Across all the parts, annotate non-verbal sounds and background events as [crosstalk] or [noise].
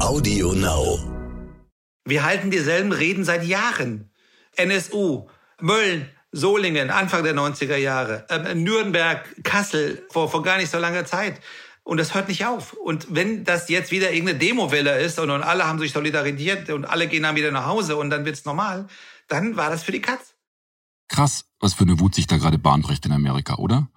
Audio Now. Wir halten dieselben Reden seit Jahren. NSU, Mölln, Solingen, Anfang der 90er Jahre, äh, Nürnberg, Kassel, vor, vor gar nicht so langer Zeit. Und das hört nicht auf. Und wenn das jetzt wieder irgendeine Demowelle ist und, und alle haben sich solidarisiert und alle gehen dann wieder nach Hause und dann wird's normal, dann war das für die Katz. Krass, was für eine Wut sich da gerade Bahn bricht in Amerika, oder?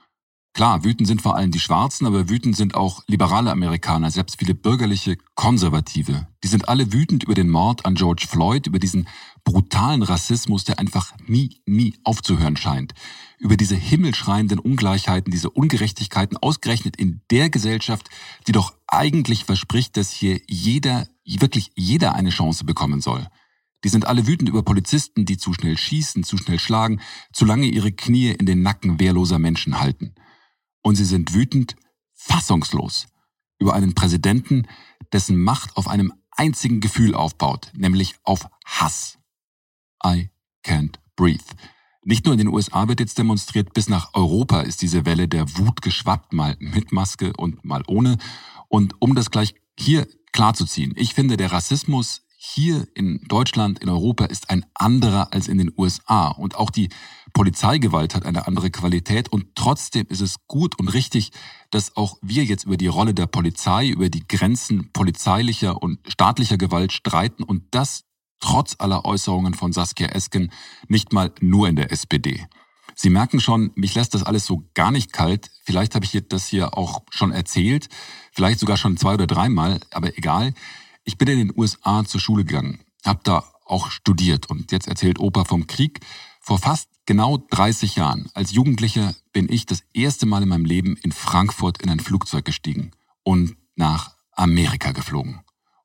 Klar, wütend sind vor allem die Schwarzen, aber wütend sind auch liberale Amerikaner, selbst viele bürgerliche Konservative. Die sind alle wütend über den Mord an George Floyd, über diesen brutalen Rassismus, der einfach nie, nie aufzuhören scheint. Über diese himmelschreienden Ungleichheiten, diese Ungerechtigkeiten, ausgerechnet in der Gesellschaft, die doch eigentlich verspricht, dass hier jeder, wirklich jeder eine Chance bekommen soll. Die sind alle wütend über Polizisten, die zu schnell schießen, zu schnell schlagen, zu lange ihre Knie in den Nacken wehrloser Menschen halten. Und sie sind wütend, fassungslos über einen Präsidenten, dessen Macht auf einem einzigen Gefühl aufbaut, nämlich auf Hass. I can't breathe. Nicht nur in den USA wird jetzt demonstriert, bis nach Europa ist diese Welle der Wut geschwappt, mal mit Maske und mal ohne. Und um das gleich hier klarzuziehen, ich finde, der Rassismus hier in Deutschland, in Europa ist ein anderer als in den USA. Und auch die Polizeigewalt hat eine andere Qualität. Und trotzdem ist es gut und richtig, dass auch wir jetzt über die Rolle der Polizei, über die Grenzen polizeilicher und staatlicher Gewalt streiten und das trotz aller Äußerungen von Saskia Esken nicht mal nur in der SPD. Sie merken schon, mich lässt das alles so gar nicht kalt. Vielleicht habe ich das hier auch schon erzählt, vielleicht sogar schon zwei oder dreimal, aber egal. Ich bin in den USA zur Schule gegangen, habe da auch studiert und jetzt erzählt Opa vom Krieg. Vor fast genau 30 Jahren, als Jugendlicher, bin ich das erste Mal in meinem Leben in Frankfurt in ein Flugzeug gestiegen und nach Amerika geflogen.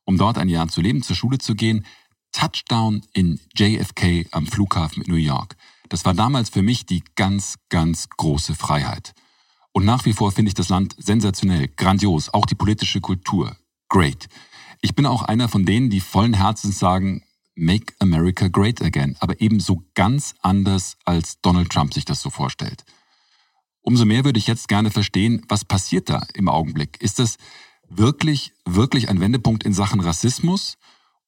Um dort ein Jahr zu leben, zur Schule zu gehen, Touchdown in JFK am Flughafen in New York. Das war damals für mich die ganz, ganz große Freiheit. Und nach wie vor finde ich das Land sensationell, grandios, auch die politische Kultur, great. Ich bin auch einer von denen, die vollen Herzens sagen, Make America Great Again, aber eben so ganz anders, als Donald Trump sich das so vorstellt. Umso mehr würde ich jetzt gerne verstehen, was passiert da im Augenblick? Ist das wirklich, wirklich ein Wendepunkt in Sachen Rassismus?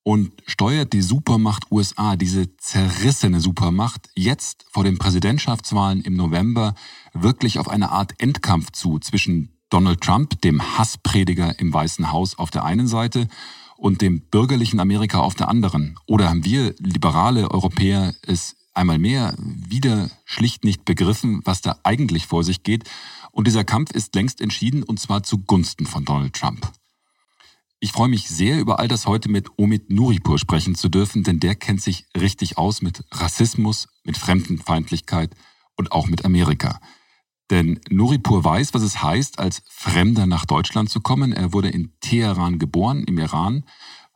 Und steuert die Supermacht USA, diese zerrissene Supermacht, jetzt vor den Präsidentschaftswahlen im November wirklich auf eine Art Endkampf zu zwischen Donald Trump, dem Hassprediger im Weißen Haus auf der einen Seite und dem bürgerlichen Amerika auf der anderen? Oder haben wir liberale Europäer es einmal mehr wieder schlicht nicht begriffen, was da eigentlich vor sich geht? Und dieser Kampf ist längst entschieden und zwar zugunsten von Donald Trump. Ich freue mich sehr, über all das heute mit Omid Nuripur sprechen zu dürfen, denn der kennt sich richtig aus mit Rassismus, mit Fremdenfeindlichkeit und auch mit Amerika. Denn Nuripur weiß, was es heißt, als Fremder nach Deutschland zu kommen. Er wurde in Teheran geboren, im Iran,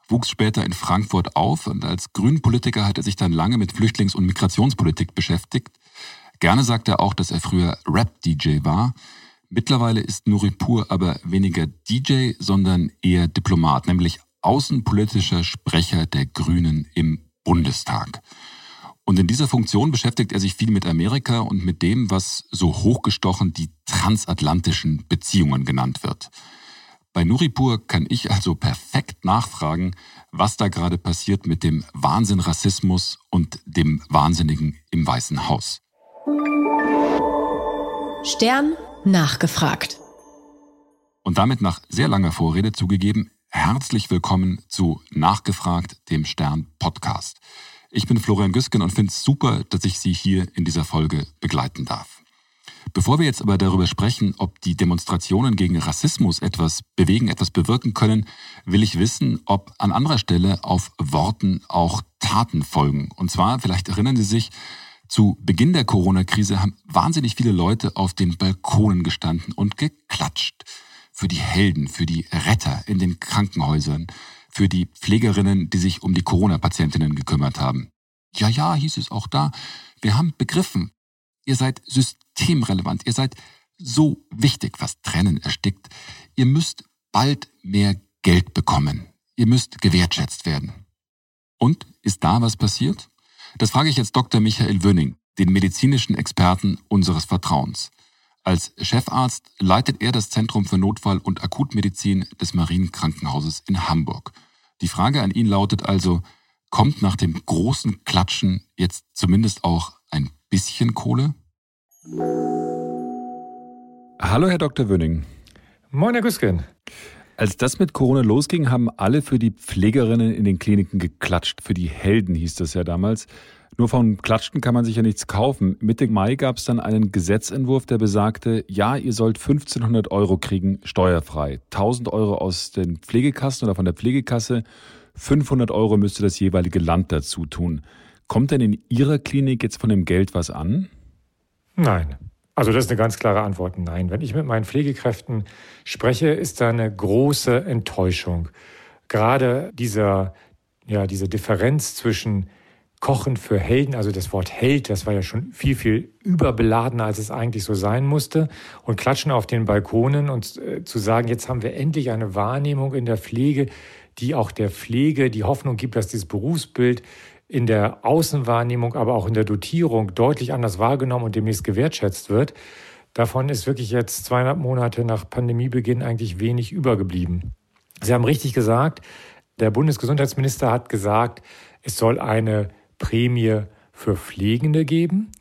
wuchs später in Frankfurt auf und als Grünpolitiker hat er sich dann lange mit Flüchtlings- und Migrationspolitik beschäftigt. Gerne sagt er auch, dass er früher Rap-DJ war. Mittlerweile ist Nuripur aber weniger DJ, sondern eher Diplomat, nämlich außenpolitischer Sprecher der Grünen im Bundestag. Und in dieser Funktion beschäftigt er sich viel mit Amerika und mit dem, was so hochgestochen die transatlantischen Beziehungen genannt wird. Bei Nuripur kann ich also perfekt nachfragen, was da gerade passiert mit dem Wahnsinn Rassismus und dem Wahnsinnigen im Weißen Haus. Stern nachgefragt. Und damit nach sehr langer Vorrede zugegeben, herzlich willkommen zu Nachgefragt, dem Stern Podcast. Ich bin Florian Güsken und finde es super, dass ich Sie hier in dieser Folge begleiten darf. Bevor wir jetzt aber darüber sprechen, ob die Demonstrationen gegen Rassismus etwas bewegen, etwas bewirken können, will ich wissen, ob an anderer Stelle auf Worten auch Taten folgen. Und zwar, vielleicht erinnern Sie sich, zu Beginn der Corona-Krise haben wahnsinnig viele Leute auf den Balkonen gestanden und geklatscht. Für die Helden, für die Retter in den Krankenhäusern, für die Pflegerinnen, die sich um die Corona-Patientinnen gekümmert haben. Ja, ja, hieß es auch da. Wir haben begriffen, ihr seid systemrelevant, ihr seid so wichtig, was Tränen erstickt. Ihr müsst bald mehr Geld bekommen. Ihr müsst gewertschätzt werden. Und ist da was passiert? Das frage ich jetzt Dr. Michael Wöning, den medizinischen Experten unseres Vertrauens. Als Chefarzt leitet er das Zentrum für Notfall- und Akutmedizin des Marienkrankenhauses in Hamburg. Die Frage an ihn lautet also, kommt nach dem großen Klatschen jetzt zumindest auch ein bisschen Kohle? Hallo, Herr Dr. Wöning. Moin, Herr Güsken. Als das mit Corona losging, haben alle für die Pflegerinnen in den Kliniken geklatscht. Für die Helden hieß das ja damals. Nur vom Klatschen kann man sich ja nichts kaufen. Mitte Mai gab es dann einen Gesetzentwurf, der besagte, ja, ihr sollt 1500 Euro kriegen, steuerfrei. 1000 Euro aus den Pflegekassen oder von der Pflegekasse. 500 Euro müsste das jeweilige Land dazu tun. Kommt denn in Ihrer Klinik jetzt von dem Geld was an? Nein. Also das ist eine ganz klare Antwort, nein. Wenn ich mit meinen Pflegekräften spreche, ist da eine große Enttäuschung. Gerade dieser, ja, diese Differenz zwischen Kochen für Helden, also das Wort Held, das war ja schon viel, viel überbeladener, als es eigentlich so sein musste. Und klatschen auf den Balkonen und äh, zu sagen, jetzt haben wir endlich eine Wahrnehmung in der Pflege, die auch der Pflege die Hoffnung gibt, dass dieses Berufsbild in der Außenwahrnehmung, aber auch in der Dotierung deutlich anders wahrgenommen und demnächst gewertschätzt wird. Davon ist wirklich jetzt zweieinhalb Monate nach Pandemiebeginn eigentlich wenig übergeblieben. Sie haben richtig gesagt, der Bundesgesundheitsminister hat gesagt, es soll eine Prämie für Pflegende geben.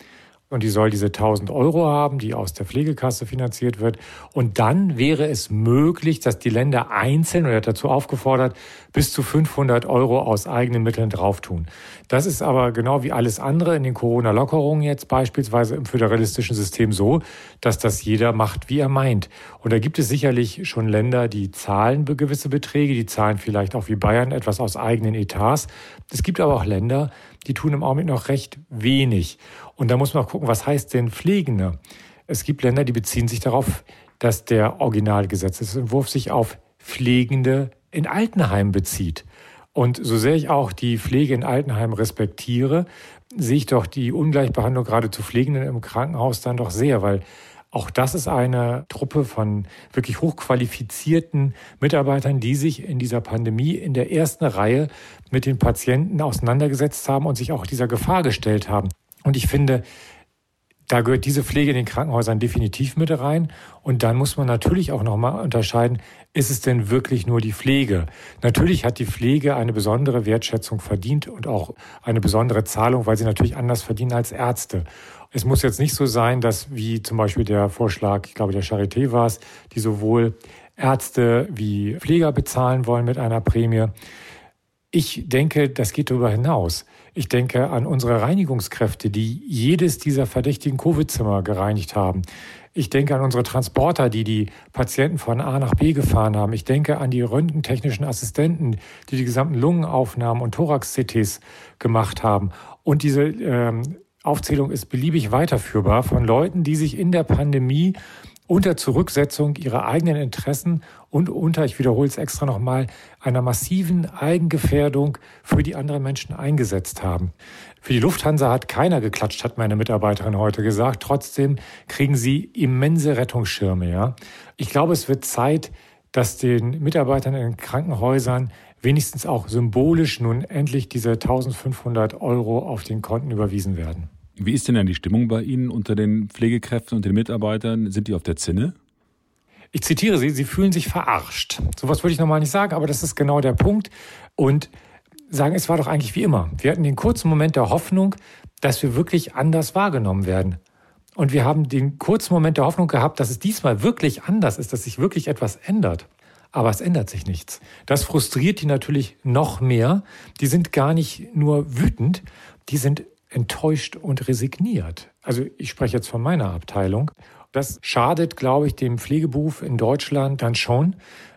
Und die soll diese 1000 Euro haben, die aus der Pflegekasse finanziert wird. Und dann wäre es möglich, dass die Länder einzeln, oder dazu aufgefordert, bis zu 500 Euro aus eigenen Mitteln drauftun. Das ist aber genau wie alles andere in den Corona-Lockerungen jetzt beispielsweise im föderalistischen System so, dass das jeder macht, wie er meint. Und da gibt es sicherlich schon Länder, die zahlen gewisse Beträge, die zahlen vielleicht auch wie Bayern etwas aus eigenen Etats. Es gibt aber auch Länder, die tun im Augenblick noch recht wenig. Und da muss man auch gucken, was heißt denn Pflegende? Es gibt Länder, die beziehen sich darauf, dass der Originalgesetzesentwurf sich auf Pflegende in Altenheim bezieht. Und so sehr ich auch die Pflege in Altenheim respektiere, sehe ich doch die Ungleichbehandlung gerade zu Pflegenden im Krankenhaus dann doch sehr, weil auch das ist eine Truppe von wirklich hochqualifizierten Mitarbeitern, die sich in dieser Pandemie in der ersten Reihe mit den Patienten auseinandergesetzt haben und sich auch dieser Gefahr gestellt haben. Und ich finde, da gehört diese Pflege in den Krankenhäusern definitiv mit rein. Und dann muss man natürlich auch nochmal unterscheiden, ist es denn wirklich nur die Pflege? Natürlich hat die Pflege eine besondere Wertschätzung verdient und auch eine besondere Zahlung, weil sie natürlich anders verdienen als Ärzte. Es muss jetzt nicht so sein, dass wie zum Beispiel der Vorschlag, ich glaube der Charité war es, die sowohl Ärzte wie Pfleger bezahlen wollen mit einer Prämie. Ich denke, das geht darüber hinaus. Ich denke an unsere Reinigungskräfte, die jedes dieser verdächtigen Covid-Zimmer gereinigt haben. Ich denke an unsere Transporter, die die Patienten von A nach B gefahren haben. Ich denke an die röntgentechnischen Assistenten, die die gesamten Lungenaufnahmen und Thorax-CTs gemacht haben. Und diese ähm, Aufzählung ist beliebig weiterführbar von Leuten, die sich in der Pandemie unter Zurücksetzung ihrer eigenen Interessen und unter, ich wiederhole es extra nochmal, einer massiven Eigengefährdung für die anderen Menschen eingesetzt haben. Für die Lufthansa hat keiner geklatscht, hat meine Mitarbeiterin heute gesagt. Trotzdem kriegen sie immense Rettungsschirme, ja. Ich glaube, es wird Zeit, dass den Mitarbeitern in Krankenhäusern wenigstens auch symbolisch nun endlich diese 1500 Euro auf den Konten überwiesen werden. Wie ist denn dann die Stimmung bei Ihnen unter den Pflegekräften und den Mitarbeitern? Sind die auf der Zinne? Ich zitiere Sie, Sie fühlen sich verarscht. Sowas würde ich normal nicht sagen, aber das ist genau der Punkt. Und sagen, es war doch eigentlich wie immer. Wir hatten den kurzen Moment der Hoffnung, dass wir wirklich anders wahrgenommen werden. Und wir haben den kurzen Moment der Hoffnung gehabt, dass es diesmal wirklich anders ist, dass sich wirklich etwas ändert. Aber es ändert sich nichts. Das frustriert die natürlich noch mehr. Die sind gar nicht nur wütend, die sind enttäuscht und resigniert. Also ich spreche jetzt von meiner Abteilung. Das schadet, glaube ich, dem Pflegeberuf in Deutschland dann schon,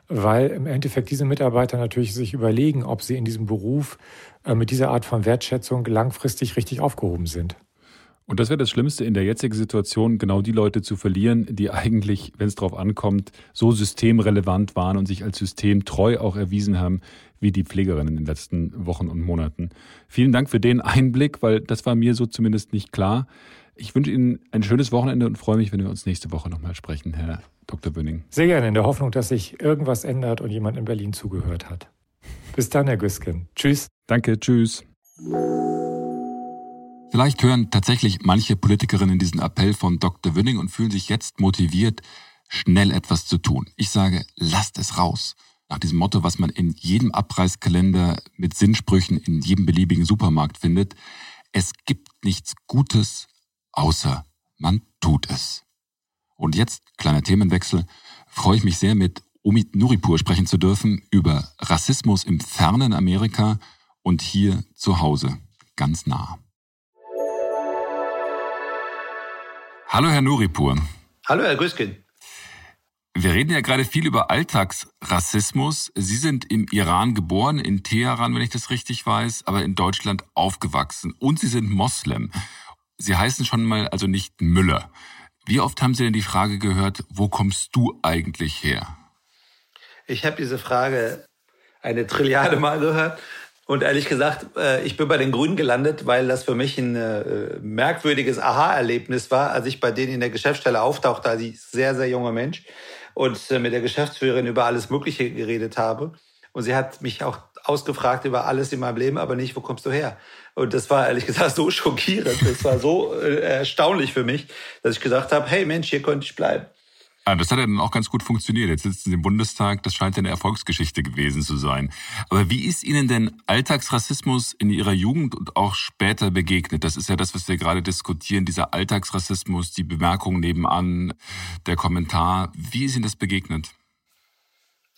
weil im Endeffekt diese Mitarbeiter natürlich sich überlegen, ob sie in diesem Beruf äh, mit dieser Art von Wertschätzung langfristig richtig aufgehoben sind. Und das wäre das Schlimmste in der jetzigen Situation, genau die Leute zu verlieren, die eigentlich, wenn es darauf ankommt, so systemrelevant waren und sich als systemtreu auch erwiesen haben, wie die Pflegerinnen in den letzten Wochen und Monaten. Vielen Dank für den Einblick, weil das war mir so zumindest nicht klar. Ich wünsche Ihnen ein schönes Wochenende und freue mich, wenn wir uns nächste Woche nochmal sprechen, Herr Dr. Böning. Sehr gerne, in der Hoffnung, dass sich irgendwas ändert und jemand in Berlin zugehört hat. Bis dann, Herr Güsken. Tschüss. Danke, tschüss. Vielleicht hören tatsächlich manche Politikerinnen diesen Appell von Dr. Wünning und fühlen sich jetzt motiviert, schnell etwas zu tun. Ich sage, lasst es raus. Nach diesem Motto, was man in jedem Abreißkalender mit Sinnsprüchen in jedem beliebigen Supermarkt findet. Es gibt nichts Gutes, außer man tut es. Und jetzt, kleiner Themenwechsel, freue ich mich sehr, mit Omid Nuripur sprechen zu dürfen über Rassismus im fernen Amerika und hier zu Hause, ganz nah. Hallo, Herr Nuripur. Hallo, Herr Grüßkind. Wir reden ja gerade viel über Alltagsrassismus. Sie sind im Iran geboren, in Teheran, wenn ich das richtig weiß, aber in Deutschland aufgewachsen. Und Sie sind Moslem. Sie heißen schon mal also nicht Müller. Wie oft haben Sie denn die Frage gehört, wo kommst du eigentlich her? Ich habe diese Frage eine Trilliarde Mal gehört. Und ehrlich gesagt, äh, ich bin bei den Grünen gelandet, weil das für mich ein äh, merkwürdiges Aha-Erlebnis war, als ich bei denen in der Geschäftsstelle auftauchte, als ich sehr, sehr junger Mensch und äh, mit der Geschäftsführerin über alles Mögliche geredet habe. Und sie hat mich auch ausgefragt über alles in meinem Leben, aber nicht, wo kommst du her? Und das war ehrlich gesagt so schockierend, das war so erstaunlich für mich, dass ich gesagt habe, hey Mensch, hier könnte ich bleiben. Ah, das hat ja dann auch ganz gut funktioniert. Jetzt sitzen Sie im Bundestag, das scheint ja eine Erfolgsgeschichte gewesen zu sein. Aber wie ist Ihnen denn Alltagsrassismus in Ihrer Jugend und auch später begegnet? Das ist ja das, was wir gerade diskutieren, dieser Alltagsrassismus, die Bemerkung nebenan, der Kommentar. Wie ist Ihnen das begegnet?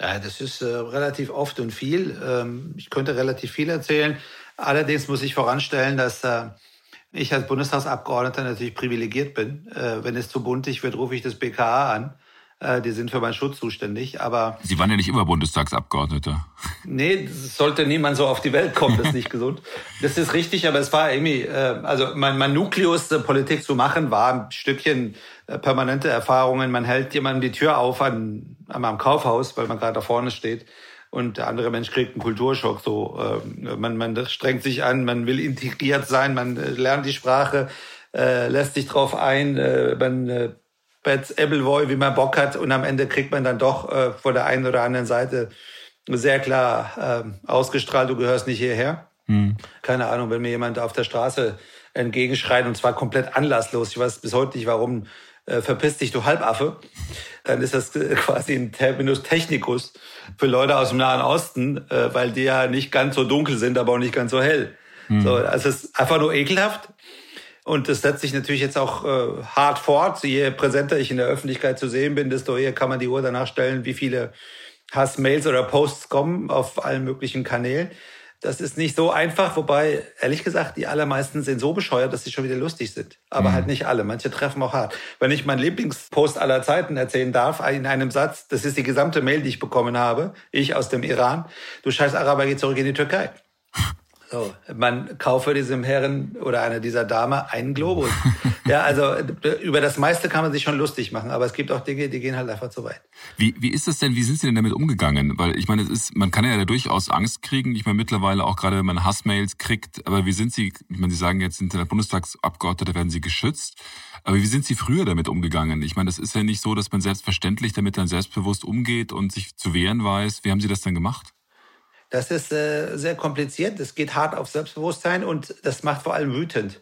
Ja, das ist äh, relativ oft und viel. Ähm, ich könnte relativ viel erzählen. Allerdings muss ich voranstellen, dass äh, ich als Bundestagsabgeordneter natürlich privilegiert bin. Äh, wenn es zu buntig wird, rufe ich das BKA an. Äh, die sind für meinen Schutz zuständig. Aber Sie waren ja nicht immer Bundestagsabgeordneter. [laughs] Nee, sollte niemand so auf die Welt kommen, das ist nicht gesund. Das ist richtig, aber es war irgendwie, äh, also mein, mein Nukleus, Politik zu machen, war ein Stückchen äh, permanente Erfahrungen. Man hält jemandem die Tür auf an, an meinem Kaufhaus, weil man gerade da vorne steht und der andere Mensch kriegt einen Kulturschock. So, äh, man, man strengt sich an, man will integriert sein, man äh, lernt die Sprache, äh, lässt sich drauf ein, äh, man äh, Bets Appleboy, wie man Bock hat und am Ende kriegt man dann doch äh, von der einen oder anderen Seite sehr klar äh, ausgestrahlt, du gehörst nicht hierher. Hm. Keine Ahnung, wenn mir jemand auf der Straße entgegenschreit und zwar komplett anlasslos. Ich weiß bis heute nicht, warum äh, verpiss dich, du Halbaffe, dann ist das quasi ein Terminus technicus für Leute aus dem Nahen Osten, äh, weil die ja nicht ganz so dunkel sind, aber auch nicht ganz so hell. Mhm. So, also es ist einfach nur ekelhaft. Und das setzt sich natürlich jetzt auch äh, hart fort. Je präsenter ich in der Öffentlichkeit zu sehen bin, desto eher kann man die Uhr danach stellen, wie viele Hassmails oder Posts kommen auf allen möglichen Kanälen. Das ist nicht so einfach, wobei, ehrlich gesagt, die allermeisten sind so bescheuert, dass sie schon wieder lustig sind. Aber mhm. halt nicht alle. Manche treffen auch hart. Wenn ich meinen Lieblingspost aller Zeiten erzählen darf, in einem Satz, das ist die gesamte Mail, die ich bekommen habe, ich aus dem Iran, du scheiß Araber, geh zurück in die Türkei. So, man kaufe diesem Herren oder einer dieser Dame einen Globus. [laughs] ja, also über das meiste kann man sich schon lustig machen, aber es gibt auch Dinge, die gehen halt einfach zu weit. Wie, wie ist das denn, wie sind Sie denn damit umgegangen? Weil ich meine, es ist, man kann ja da durchaus Angst kriegen. Ich meine, mittlerweile auch gerade, wenn man Hassmails kriegt, aber wie sind Sie, ich meine, Sie sagen jetzt, sind der Bundestagsabgeordnete, werden Sie geschützt. Aber wie sind Sie früher damit umgegangen? Ich meine, das ist ja nicht so, dass man selbstverständlich damit dann selbstbewusst umgeht und sich zu wehren weiß. Wie haben Sie das dann gemacht? Das ist äh, sehr kompliziert, das geht hart auf Selbstbewusstsein und das macht vor allem wütend,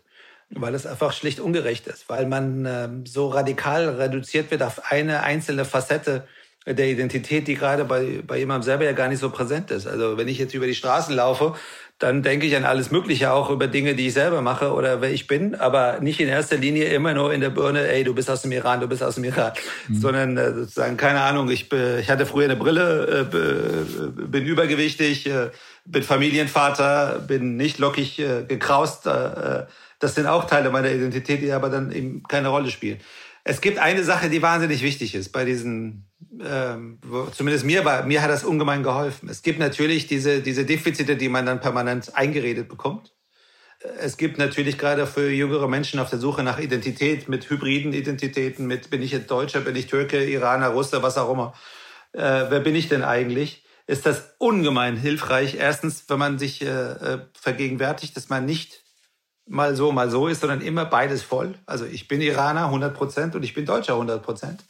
weil es einfach schlicht ungerecht ist, weil man äh, so radikal reduziert wird auf eine einzelne Facette der Identität, die gerade bei, bei jemandem selber ja gar nicht so präsent ist. Also wenn ich jetzt über die Straßen laufe dann denke ich an alles Mögliche, auch über Dinge, die ich selber mache oder wer ich bin, aber nicht in erster Linie immer nur in der Birne, ey, du bist aus dem Iran, du bist aus dem Iran, mhm. sondern äh, sozusagen, keine Ahnung, ich, ich hatte früher eine Brille, äh, bin übergewichtig, äh, bin Familienvater, bin nicht lockig gekraust, das sind auch Teile meiner Identität, die aber dann eben keine Rolle spielen. Es gibt eine Sache, die wahnsinnig wichtig ist bei diesen ähm, zumindest mir war, mir hat das ungemein geholfen. Es gibt natürlich diese, diese Defizite, die man dann permanent eingeredet bekommt. Es gibt natürlich gerade für jüngere Menschen auf der Suche nach Identität mit hybriden Identitäten, mit bin ich jetzt Deutscher, bin ich Türke, Iraner, Russe, was auch immer. Äh, wer bin ich denn eigentlich? Ist das ungemein hilfreich. Erstens, wenn man sich äh, äh vergegenwärtigt, dass man nicht mal so, mal so ist, sondern immer beides voll. Also ich bin Iraner 100 Prozent und ich bin Deutscher 100 Prozent.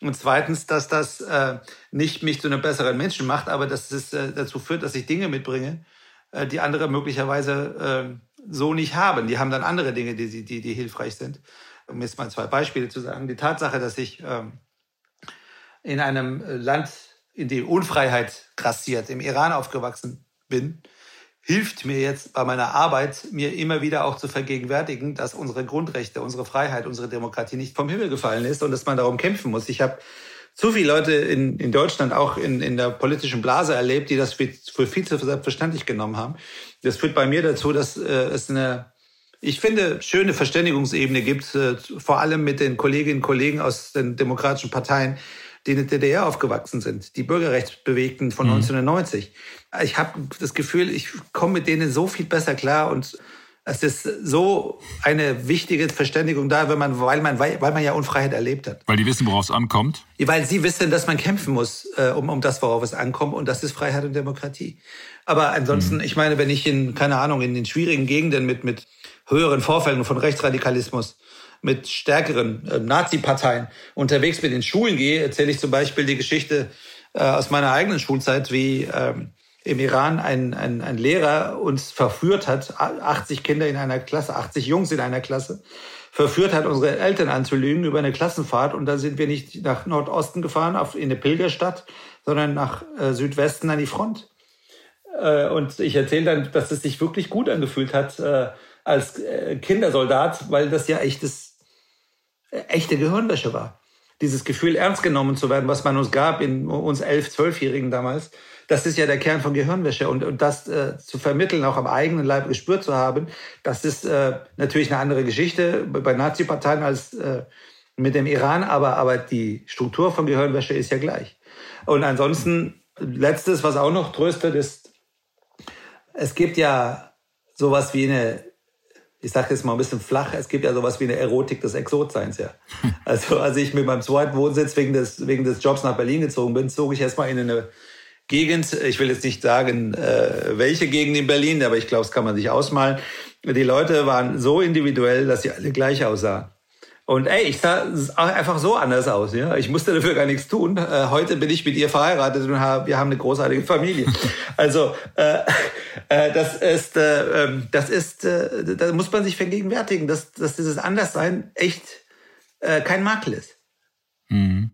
Und zweitens, dass das äh, nicht mich zu einem besseren Menschen macht, aber dass es äh, dazu führt, dass ich Dinge mitbringe, äh, die andere möglicherweise äh, so nicht haben. Die haben dann andere Dinge, die, die, die hilfreich sind. Um jetzt mal zwei Beispiele zu sagen. Die Tatsache, dass ich äh, in einem Land in die Unfreiheit grassiert, im Iran aufgewachsen bin, hilft mir jetzt bei meiner Arbeit, mir immer wieder auch zu vergegenwärtigen, dass unsere Grundrechte, unsere Freiheit, unsere Demokratie nicht vom Himmel gefallen ist und dass man darum kämpfen muss. Ich habe zu viele Leute in, in Deutschland, auch in, in der politischen Blase erlebt, die das für, für viel zu selbstverständlich genommen haben. Das führt bei mir dazu, dass äh, es eine, ich finde, schöne Verständigungsebene gibt, äh, vor allem mit den Kolleginnen und Kollegen aus den demokratischen Parteien, die in der DDR aufgewachsen sind, die Bürgerrechtsbewegten von mhm. 1990. Ich habe das Gefühl, ich komme mit denen so viel besser klar und es ist so eine wichtige Verständigung da, wenn man, weil man, weil man ja Unfreiheit erlebt hat. Weil die wissen, worauf es ankommt? Weil sie wissen, dass man kämpfen muss, äh, um, um das, worauf es ankommt. Und das ist Freiheit und Demokratie. Aber ansonsten, mhm. ich meine, wenn ich in, keine Ahnung, in den schwierigen Gegenden mit, mit höheren Vorfällen von Rechtsradikalismus, mit stärkeren äh, Nazi-Parteien unterwegs bin, in Schulen gehe, erzähle ich zum Beispiel die Geschichte äh, aus meiner eigenen Schulzeit, wie ähm, im Iran ein, ein, ein Lehrer uns verführt hat, 80 Kinder in einer Klasse, 80 Jungs in einer Klasse, verführt hat, unsere Eltern anzulügen über eine Klassenfahrt. Und da sind wir nicht nach Nordosten gefahren, auf, in eine Pilgerstadt, sondern nach äh, Südwesten an die Front. Äh, und ich erzähle dann, dass es sich wirklich gut angefühlt hat äh, als äh, Kindersoldat, weil das ja echtes, äh, echte Gehirnwäsche war. Dieses Gefühl, ernst genommen zu werden, was man uns gab, in uns elf, zwölfjährigen damals, das ist ja der Kern von Gehirnwäsche. Und, und das äh, zu vermitteln, auch am eigenen Leib gespürt zu haben, das ist äh, natürlich eine andere Geschichte bei Nazi-Parteien als äh, mit dem Iran, aber, aber die Struktur von Gehirnwäsche ist ja gleich. Und ansonsten, letztes, was auch noch tröstet, ist, es gibt ja sowas wie eine ich sage jetzt mal ein bisschen flach, es gibt ja sowas wie eine Erotik des Exotseins, ja. [laughs] Also als ich mit meinem zweiten Wohnsitz wegen des, wegen des Jobs nach Berlin gezogen bin, zog ich erstmal in eine Gegend, ich will jetzt nicht sagen, äh, welche Gegend in Berlin, aber ich glaube, das kann man sich ausmalen. Die Leute waren so individuell, dass sie alle gleich aussahen. Und ey, ich sah einfach so anders aus. Ja? Ich musste dafür gar nichts tun. Äh, heute bin ich mit ihr verheiratet und hab, wir haben eine großartige Familie. [laughs] Also äh, äh, das ist, äh, ähm, das ist, äh, da muss man sich vergegenwärtigen, dass, dass dieses Anderssein echt äh, kein Makel ist. Mhm.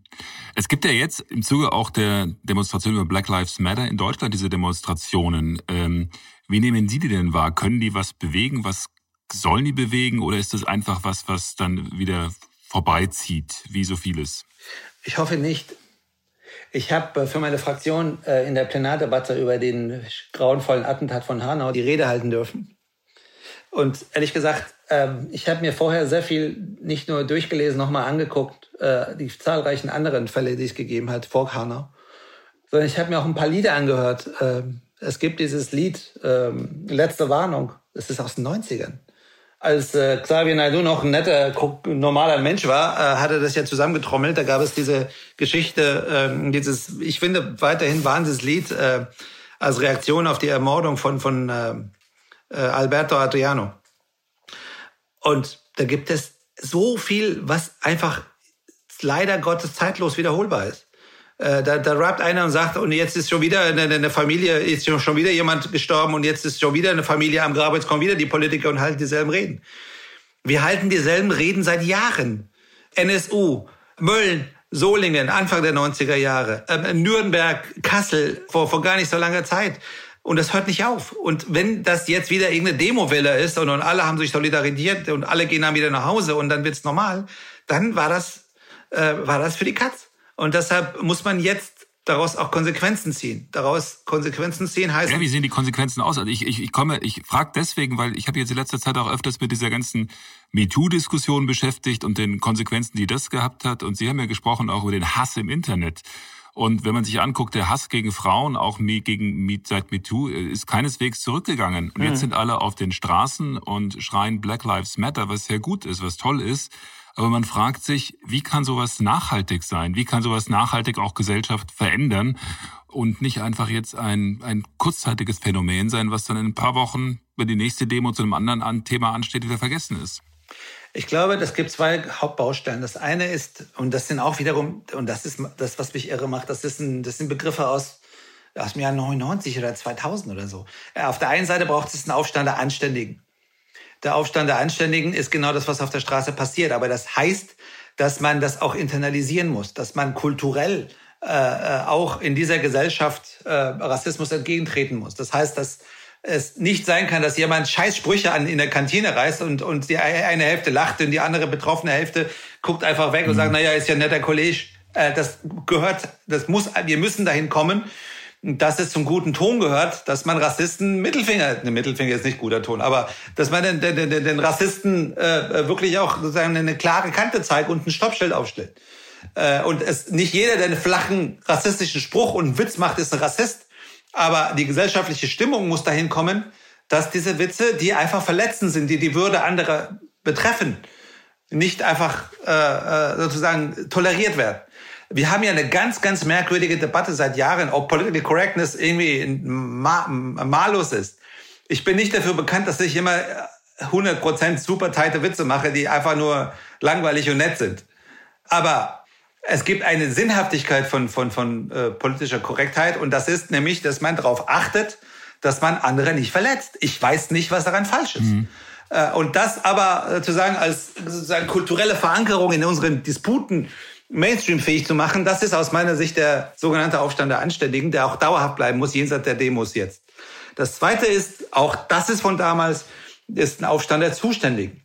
Es gibt ja jetzt im Zuge auch der Demonstration über Black Lives Matter in Deutschland diese Demonstrationen. Ähm, wie nehmen Sie die denn wahr? Können die was bewegen? Was sollen die bewegen? Oder ist das einfach was, was dann wieder vorbeizieht, wie so vieles? Ich hoffe nicht. Ich habe äh, für meine Fraktion äh, in der Plenardebatte über den grauenvollen Attentat von Hanau die Rede halten dürfen. Und ehrlich gesagt, ähm, ich habe mir vorher sehr viel nicht nur durchgelesen, nochmal angeguckt, äh, die zahlreichen anderen Fälle, die es gegeben hat vor Hanau, sondern ich habe mir auch ein paar Lieder angehört. Ähm, es gibt dieses Lied ähm, Letzte Warnung, das ist aus den 90ern. Als äh, Xavier Naidoo noch ein netter, normaler Mensch war, äh, hat er das ja zusammengetrommelt. Da gab es diese Geschichte, äh, dieses, ich finde, weiterhin wahnsinniges Lied äh, als Reaktion auf die Ermordung von, von äh, äh, Alberto Adriano. Und da gibt es so viel, was einfach leider Gottes zeitlos wiederholbar ist. Äh, da, da rappt einer und sagt, und jetzt ist schon wieder eine, eine Familie, ist schon wieder jemand gestorben und jetzt ist schon wieder eine Familie am Grab, jetzt kommen wieder die Politiker und halten dieselben Reden. Wir halten dieselben Reden seit Jahren. NSU, Mölln, Solingen, Anfang der 90er Jahre, äh, Nürnberg, Kassel, vor, vor gar nicht so langer Zeit. Und das hört nicht auf. Und wenn das jetzt wieder irgendeine Demo-Welle ist und, und alle haben sich solidarisiert und alle gehen dann wieder nach Hause und dann wird's normal, dann war das, äh, war das für die Katz. Und deshalb muss man jetzt daraus auch Konsequenzen ziehen. Daraus Konsequenzen ziehen heißt. Ja, wie sehen die Konsequenzen aus? Also ich, ich, ich komme, ich frage deswegen, weil ich habe jetzt in letzter Zeit auch öfters mit dieser ganzen MeToo-Diskussion beschäftigt und den Konsequenzen, die das gehabt hat. Und Sie haben ja gesprochen auch über den Hass im Internet. Und wenn man sich anguckt, der Hass gegen Frauen, auch gegen seit MeToo, äh, ist keineswegs zurückgegangen. Und jetzt sind alle auf den Straßen und schreien Black Lives Matter, was sehr gut ist, was toll ist. Aber man fragt sich, wie kann sowas nachhaltig sein? Wie kann sowas nachhaltig auch Gesellschaft verändern? Und nicht einfach jetzt ein, ein kurzzeitiges Phänomen sein, was dann in ein paar Wochen, wenn die nächste Demo zu einem anderen Thema ansteht, wieder vergessen ist. Ich glaube, das gibt zwei Hauptbaustellen. Das eine ist, und das sind auch wiederum, und das ist das, was mich irre macht, das, ist ein, das sind Begriffe aus, aus dem Jahr 99 oder 2000 oder so. Auf der einen Seite braucht es einen Aufstand der Anständigen. Der Aufstand der Anständigen ist genau das, was auf der Straße passiert. Aber das heißt, dass man das auch internalisieren muss, dass man kulturell äh, auch in dieser Gesellschaft äh, Rassismus entgegentreten muss. Das heißt, dass es nicht sein kann, dass jemand Scheißsprüche an in der Kantine reißt und, und die eine Hälfte lacht und die andere betroffene Hälfte guckt einfach weg mhm. und sagt, naja, ist ja ein netter Kollege. Äh, das gehört, das muss, wir müssen dahin kommen, dass es zum guten Ton gehört, dass man Rassisten Mittelfinger, ne Mittelfinger ist nicht guter Ton, aber dass man den, den, den, Rassisten äh, wirklich auch sozusagen eine klare Kante zeigt und ein Stoppschild aufstellt. Äh, und es nicht jeder, der einen flachen rassistischen Spruch und einen Witz macht, ist ein Rassist. Aber die gesellschaftliche Stimmung muss dahin kommen, dass diese Witze, die einfach verletzend sind, die die Würde anderer betreffen, nicht einfach äh, äh, sozusagen toleriert werden. Wir haben ja eine ganz, ganz merkwürdige Debatte seit Jahren, ob Political Correctness irgendwie ma malus ist. Ich bin nicht dafür bekannt, dass ich immer 100% super teite Witze mache, die einfach nur langweilig und nett sind. Aber es gibt eine Sinnhaftigkeit von, von, von äh, politischer Korrektheit und das ist nämlich, dass man darauf achtet, dass man andere nicht verletzt. Ich weiß nicht, was daran falsch ist. Mhm. Äh, und das aber äh, zu sagen als sozusagen kulturelle Verankerung in unseren Disputen mainstreamfähig zu machen, das ist aus meiner Sicht der sogenannte Aufstand der Anständigen, der auch dauerhaft bleiben muss, jenseits der Demos jetzt. Das Zweite ist, auch das ist von damals, ist ein Aufstand der Zuständigen.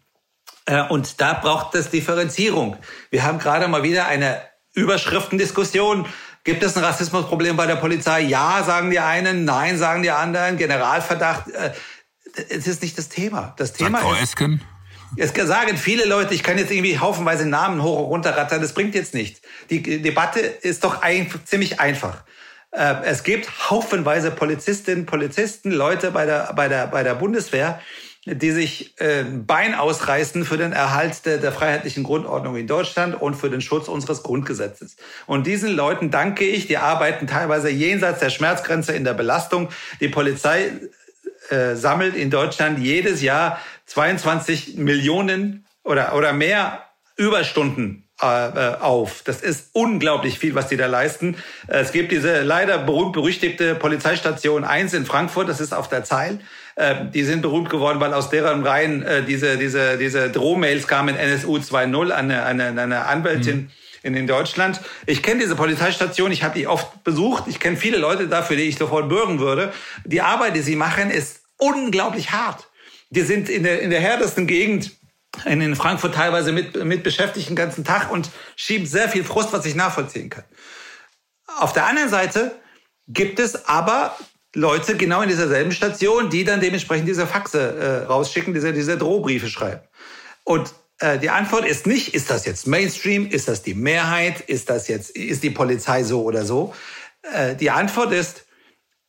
Äh, und da braucht es Differenzierung. Wir haben gerade mal wieder eine Überschriftendiskussion. Gibt es ein Rassismusproblem bei der Polizei? Ja, sagen die einen, nein, sagen die anderen. Generalverdacht. Äh, es ist nicht das Thema. Das Thema Frau ist. Esken? Es sagen viele Leute, ich kann jetzt irgendwie haufenweise Namen hoch und runter rattern, das bringt jetzt nichts. Die Debatte ist doch ein, ziemlich einfach. Äh, es gibt haufenweise Polizistinnen, Polizisten, Leute bei der, bei der, bei der Bundeswehr, die sich äh, Bein ausreißen für den Erhalt der, der freiheitlichen Grundordnung in Deutschland und für den Schutz unseres Grundgesetzes. Und diesen Leuten danke ich, die arbeiten teilweise jenseits der Schmerzgrenze in der Belastung. Die Polizei äh, sammelt in Deutschland jedes Jahr 22 Millionen oder, oder mehr Überstunden äh, äh, auf. Das ist unglaublich viel, was die da leisten. Es gibt diese leider berühmt-berüchtigte Polizeistation 1 in Frankfurt, das ist auf der Zeil. Äh, die sind berühmt geworden, weil aus deren Reihen diese, diese, diese Drohmails kamen, NSU 2.0, eine, eine, eine Anwältin. Mhm in, in Deutschland. Ich kenne diese Polizeistation, ich habe die oft besucht. Ich kenne viele Leute dafür, die ich sofort bürgen würde. Die Arbeit, die sie machen, ist unglaublich hart. Die sind in der, in der härtesten Gegend in Frankfurt teilweise mit, mit beschäftigt den ganzen Tag und schieben sehr viel Frust, was ich nachvollziehen kann. Auf der anderen Seite gibt es aber Leute genau in dieser selben Station, die dann dementsprechend diese Faxe äh, rausschicken, diese, diese Drohbriefe schreiben. Und äh, die Antwort ist nicht, ist das jetzt Mainstream, ist das die Mehrheit, ist das jetzt, ist die Polizei so oder so? Äh, die Antwort ist,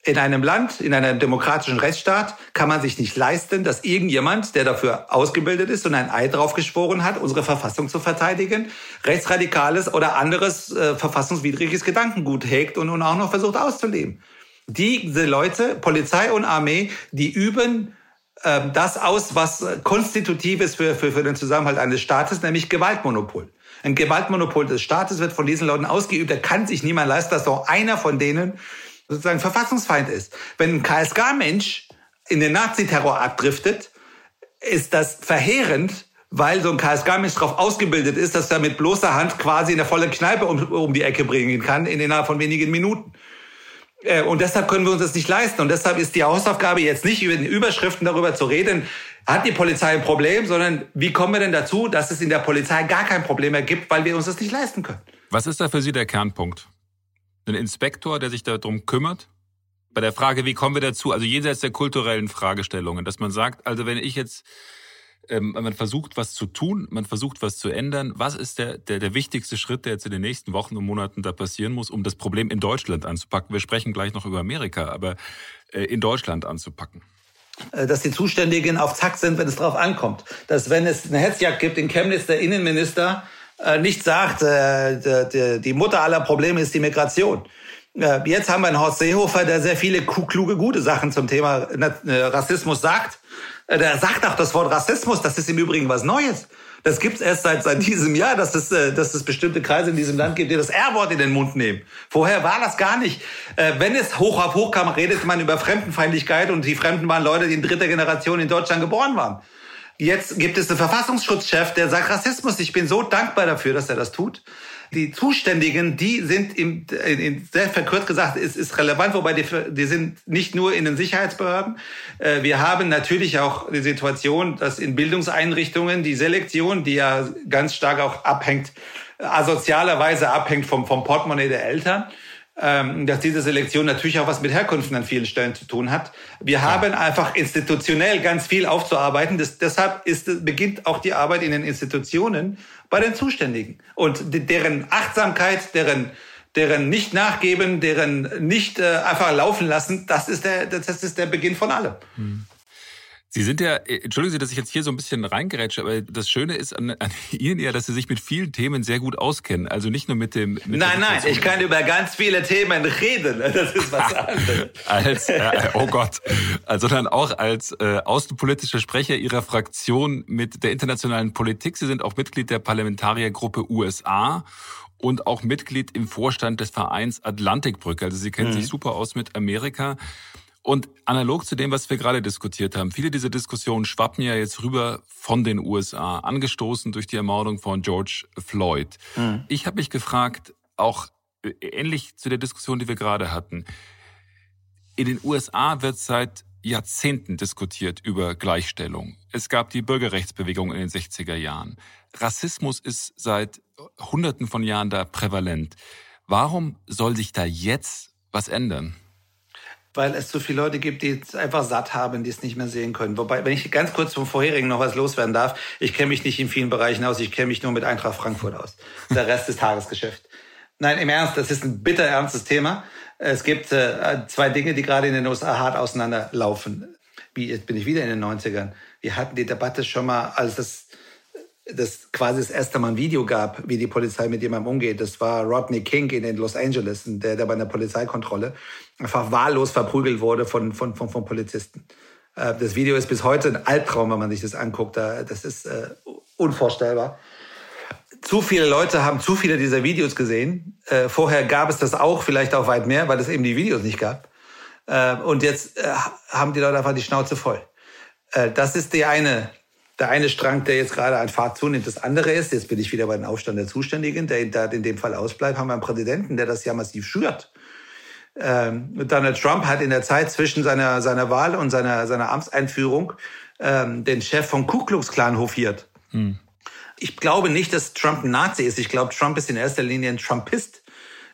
in einem Land, in einem demokratischen Rechtsstaat kann man sich nicht leisten, dass irgendjemand, der dafür ausgebildet ist und ein Eid drauf geschworen hat, unsere Verfassung zu verteidigen, rechtsradikales oder anderes äh, verfassungswidriges Gedankengut hegt und, und auch noch versucht auszuleben. Diese Leute, Polizei und Armee, die üben äh, das aus, was konstitutiv ist für, für, für den Zusammenhalt eines Staates, nämlich Gewaltmonopol. Ein Gewaltmonopol des Staates wird von diesen Leuten ausgeübt. Da kann sich niemand leisten, dass doch einer von denen sozusagen Verfassungsfeind ist. Wenn ein KSK-Mensch in den Naziterror abdriftet, ist das verheerend, weil so ein KSK-Mensch darauf ausgebildet ist, dass er mit bloßer Hand quasi eine volle Kneipe um, um die Ecke bringen kann, innerhalb von wenigen Minuten. Äh, und deshalb können wir uns das nicht leisten. Und deshalb ist die Hausaufgabe jetzt nicht über den Überschriften darüber zu reden, hat die Polizei ein Problem, sondern wie kommen wir denn dazu, dass es in der Polizei gar kein Problem mehr gibt, weil wir uns das nicht leisten können. Was ist da für Sie der Kernpunkt? Einen Inspektor, der sich darum kümmert? Bei der Frage, wie kommen wir dazu, also jenseits der kulturellen Fragestellungen, dass man sagt, also wenn ich jetzt, ähm, man versucht was zu tun, man versucht was zu ändern, was ist der, der, der wichtigste Schritt, der jetzt in den nächsten Wochen und Monaten da passieren muss, um das Problem in Deutschland anzupacken? Wir sprechen gleich noch über Amerika, aber äh, in Deutschland anzupacken äh, dass die Zuständigen auf Zack sind, wenn es drauf ankommt. Dass wenn es eine Hetzjagd gibt in Chemnitz, der Innenminister nicht sagt, äh, die Mutter aller Probleme ist die Migration. Äh, jetzt haben wir einen Horst Seehofer, der sehr viele kluge, gute Sachen zum Thema Rassismus sagt. Der sagt auch das Wort Rassismus, das ist im Übrigen was Neues. Das gibt's erst seit, seit diesem Jahr, dass es, dass es bestimmte Kreise in diesem Land gibt, die das R-Wort in den Mund nehmen. Vorher war das gar nicht. Wenn es hoch auf hoch kam, redet man über Fremdenfeindlichkeit und die Fremden waren Leute, die in dritter Generation in Deutschland geboren waren. Jetzt gibt es einen Verfassungsschutzchef, der sagt Rassismus. Ich bin so dankbar dafür, dass er das tut. Die Zuständigen, die sind im, in, sehr verkürzt gesagt, ist, ist relevant, wobei die, die sind nicht nur in den Sicherheitsbehörden. Äh, wir haben natürlich auch die Situation, dass in Bildungseinrichtungen die Selektion, die ja ganz stark auch abhängt, asozialerweise abhängt vom, vom Portemonnaie der Eltern, dass diese Selektion natürlich auch was mit Herkunften an vielen Stellen zu tun hat. Wir haben einfach institutionell ganz viel aufzuarbeiten. Das, deshalb ist, beginnt auch die Arbeit in den Institutionen bei den Zuständigen und deren Achtsamkeit, deren deren nicht nachgeben, deren nicht äh, einfach laufen lassen, das ist der, das ist der Beginn von allem. Hm. Sie sind ja, äh, entschuldigen Sie, dass ich jetzt hier so ein bisschen reingerätsche, aber das Schöne ist an, an [laughs] Ihnen ja, dass Sie sich mit vielen Themen sehr gut auskennen. Also nicht nur mit dem. Mit nein, nein, ich kann über ganz viele Themen reden. [laughs] Das ist was anderes. als, äh, [laughs] oh Gott, sondern auch als äh, außenpolitischer Sprecher Ihrer Fraktion mit der internationalen Politik. Sie sind auch Mitglied der Parlamentariergruppe USA und auch Mitglied im Vorstand des Vereins Atlantikbrücke. Also Sie kennen mhm. sich super aus mit Amerika. Und analog zu dem, was wir gerade diskutiert haben, viele dieser Diskussionen schwappen ja jetzt rüber von den USA, angestoßen durch die Ermordung von George Floyd. Mhm. Ich habe mich gefragt, auch ähnlich zu der Diskussion, die wir gerade hatten. In den USA wird seit Jahrzehnten diskutiert über Gleichstellung. Es gab die Bürgerrechtsbewegung in den 60er Jahren. Rassismus ist seit Hunderten von Jahren da prävalent. Warum soll sich da jetzt was ändern? Weil es zu viele Leute gibt, die es einfach satt haben, die es nicht mehr sehen können. Wobei, wenn ich ganz kurz vom vorherigen noch was loswerden darf, ich kenne mich nicht in vielen Bereichen aus, ich kenne mich nur mit Eintracht Frankfurt aus. Der Rest ist Tagesgeschäft. Nein, im Ernst, das ist ein bitter ernstes Thema. Es gibt äh, zwei Dinge, die gerade in den USA hart auseinanderlaufen. Wie, jetzt bin ich wieder in den 90ern. Wir hatten die Debatte schon mal, als das das quasi das erste Mal ein Video gab, wie die Polizei mit jemandem umgeht. Das war Rodney King in Los Angeles, der, der bei einer Polizeikontrolle einfach wahllos verprügelt wurde von, von, von, von Polizisten. Äh, das Video ist bis heute ein Albtraum, wenn man sich das anguckt. Das ist äh, unvorstellbar. Zu viele Leute haben zu viele dieser Videos gesehen. Äh, vorher gab es das auch, vielleicht auch weit mehr, weil es eben die Videos nicht gab. Und jetzt haben die Leute einfach die Schnauze voll. Das ist die eine der eine Strang, der jetzt gerade an Fahrt zunimmt, das andere ist, jetzt bin ich wieder bei den Aufstand der Zuständigen, der in dem Fall ausbleibt, haben wir einen Präsidenten, der das ja massiv schürt. Ähm, Donald Trump hat in der Zeit zwischen seiner, seiner Wahl und seiner, seiner Amtseinführung ähm, den Chef vom Ku Klux Klan hofiert. Hm. Ich glaube nicht, dass Trump ein Nazi ist. Ich glaube, Trump ist in erster Linie ein Trumpist.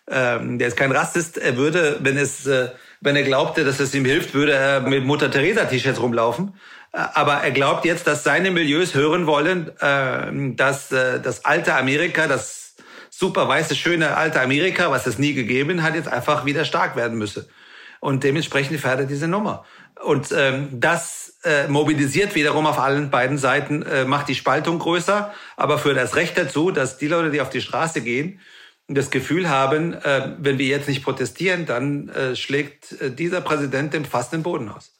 Ähm, der ist kein Rassist. Er würde, wenn es, äh, wenn er glaubte, dass es ihm hilft, würde er mit Mutter Teresa T-Shirts rumlaufen. Aber er glaubt jetzt, dass seine Milieus hören wollen, äh, dass äh, das alte Amerika, das super weiße, schöne alte Amerika, was es nie gegeben hat, jetzt einfach wieder stark werden müsse. Und dementsprechend fährt er diese Nummer. Und ähm, das äh, mobilisiert wiederum auf allen beiden Seiten, äh, macht die Spaltung größer, aber führt das Recht dazu, dass die Leute, die auf die Straße gehen, das Gefühl haben, wenn wir jetzt nicht protestieren, dann schlägt dieser Präsident dem fast den Boden aus.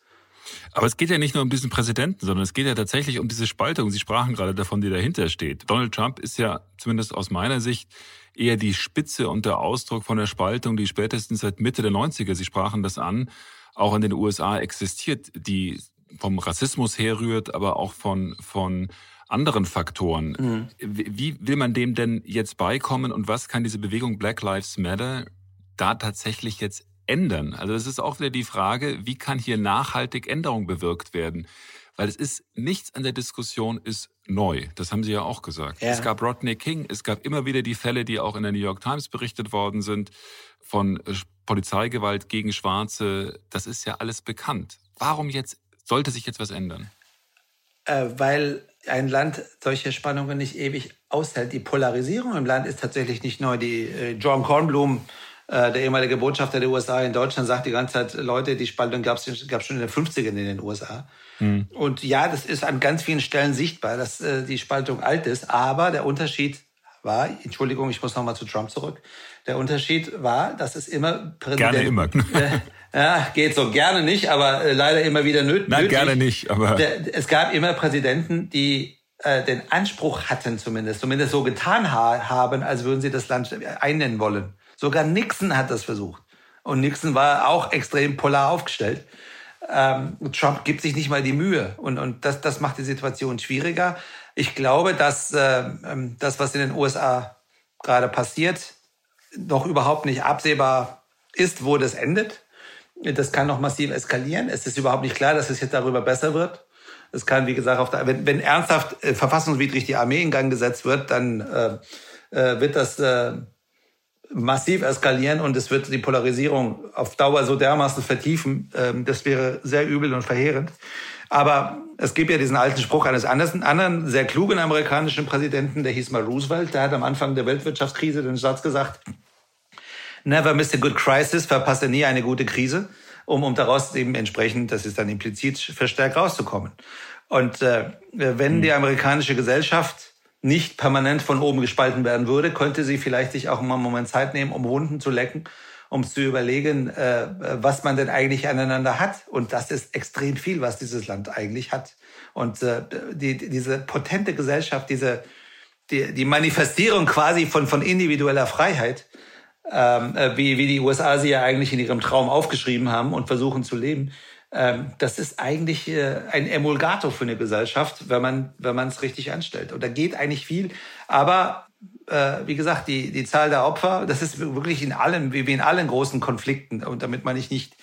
Aber es geht ja nicht nur um diesen Präsidenten, sondern es geht ja tatsächlich um diese Spaltung. Sie sprachen gerade davon, die dahinter steht. Donald Trump ist ja zumindest aus meiner Sicht eher die Spitze und der Ausdruck von der Spaltung, die spätestens seit Mitte der 90er, Sie sprachen das an, auch in den USA existiert, die vom Rassismus herrührt, aber auch von, von anderen Faktoren. Mhm. Wie will man dem denn jetzt beikommen und was kann diese Bewegung Black Lives Matter da tatsächlich jetzt ändern? Also das ist auch wieder die Frage, wie kann hier nachhaltig Änderung bewirkt werden? Weil es ist, nichts an der Diskussion ist neu. Das haben Sie ja auch gesagt. Ja. Es gab Rodney King, es gab immer wieder die Fälle, die auch in der New York Times berichtet worden sind, von äh, Polizeigewalt gegen Schwarze. Das ist ja alles bekannt. Warum jetzt, sollte sich jetzt was ändern? Äh, weil ein Land solche Spannungen nicht ewig aushält. Die Polarisierung im Land ist tatsächlich nicht neu. Die äh, John Kornblum äh, der ehemalige Botschafter der USA in Deutschland sagt die ganze Zeit, Leute, die Spaltung gab es schon in den 50ern in den USA. Mhm. Und ja, das ist an ganz vielen Stellen sichtbar, dass äh, die Spaltung alt ist. Aber der Unterschied war, Entschuldigung, ich muss nochmal zu Trump zurück. Der Unterschied war, dass es immer Präsident... Gerne immer. Äh, [laughs] ja, geht so gerne nicht, aber äh, leider immer wieder nötig. Nein, gerne nicht, aber... Der, es gab immer Präsidenten, die äh, den Anspruch hatten zumindest, zumindest so getan ha haben, als würden sie das Land einnennen wollen. Sogar Nixon hat das versucht. Und Nixon war auch extrem polar aufgestellt. Ähm, Trump gibt sich nicht mal die Mühe und, und das, das macht die Situation schwieriger. Ich glaube, dass äh, ähm, das, was in den USA gerade passiert, noch überhaupt nicht absehbar ist, wo das endet. Das kann noch massiv eskalieren. Es ist überhaupt nicht klar, dass es jetzt darüber besser wird. Es kann, wie gesagt, der, wenn, wenn ernsthaft äh, verfassungswidrig die Armee in Gang gesetzt wird, dann äh, äh, wird das äh, massiv eskalieren und es wird die Polarisierung auf Dauer so dermaßen vertiefen. Ähm, das wäre sehr übel und verheerend. Aber es gibt ja diesen alten Spruch eines anderen, sehr klugen amerikanischen Präsidenten, der hieß mal Roosevelt, der hat am Anfang der Weltwirtschaftskrise den Satz gesagt, never miss a good crisis, verpasse nie eine gute Krise, um, um daraus eben entsprechend, das ist dann implizit, verstärkt rauszukommen. Und äh, wenn die amerikanische Gesellschaft nicht permanent von oben gespalten werden würde, könnte sie vielleicht sich auch mal einen Moment Zeit nehmen, um Wunden zu lecken, um zu überlegen, äh, was man denn eigentlich aneinander hat. Und das ist extrem viel, was dieses Land eigentlich hat. Und äh, die, diese potente Gesellschaft, diese die, die Manifestierung quasi von, von individueller Freiheit, ähm, äh, wie, wie die USA sie ja eigentlich in ihrem Traum aufgeschrieben haben und versuchen zu leben, das ist eigentlich äh, ein Emulgator für eine Gesellschaft, wenn man wenn es richtig anstellt. Und da geht eigentlich viel, aber äh, wie gesagt, die die Zahl der Opfer, das ist wirklich in allem wie in allen großen Konflikten und damit meine ich nicht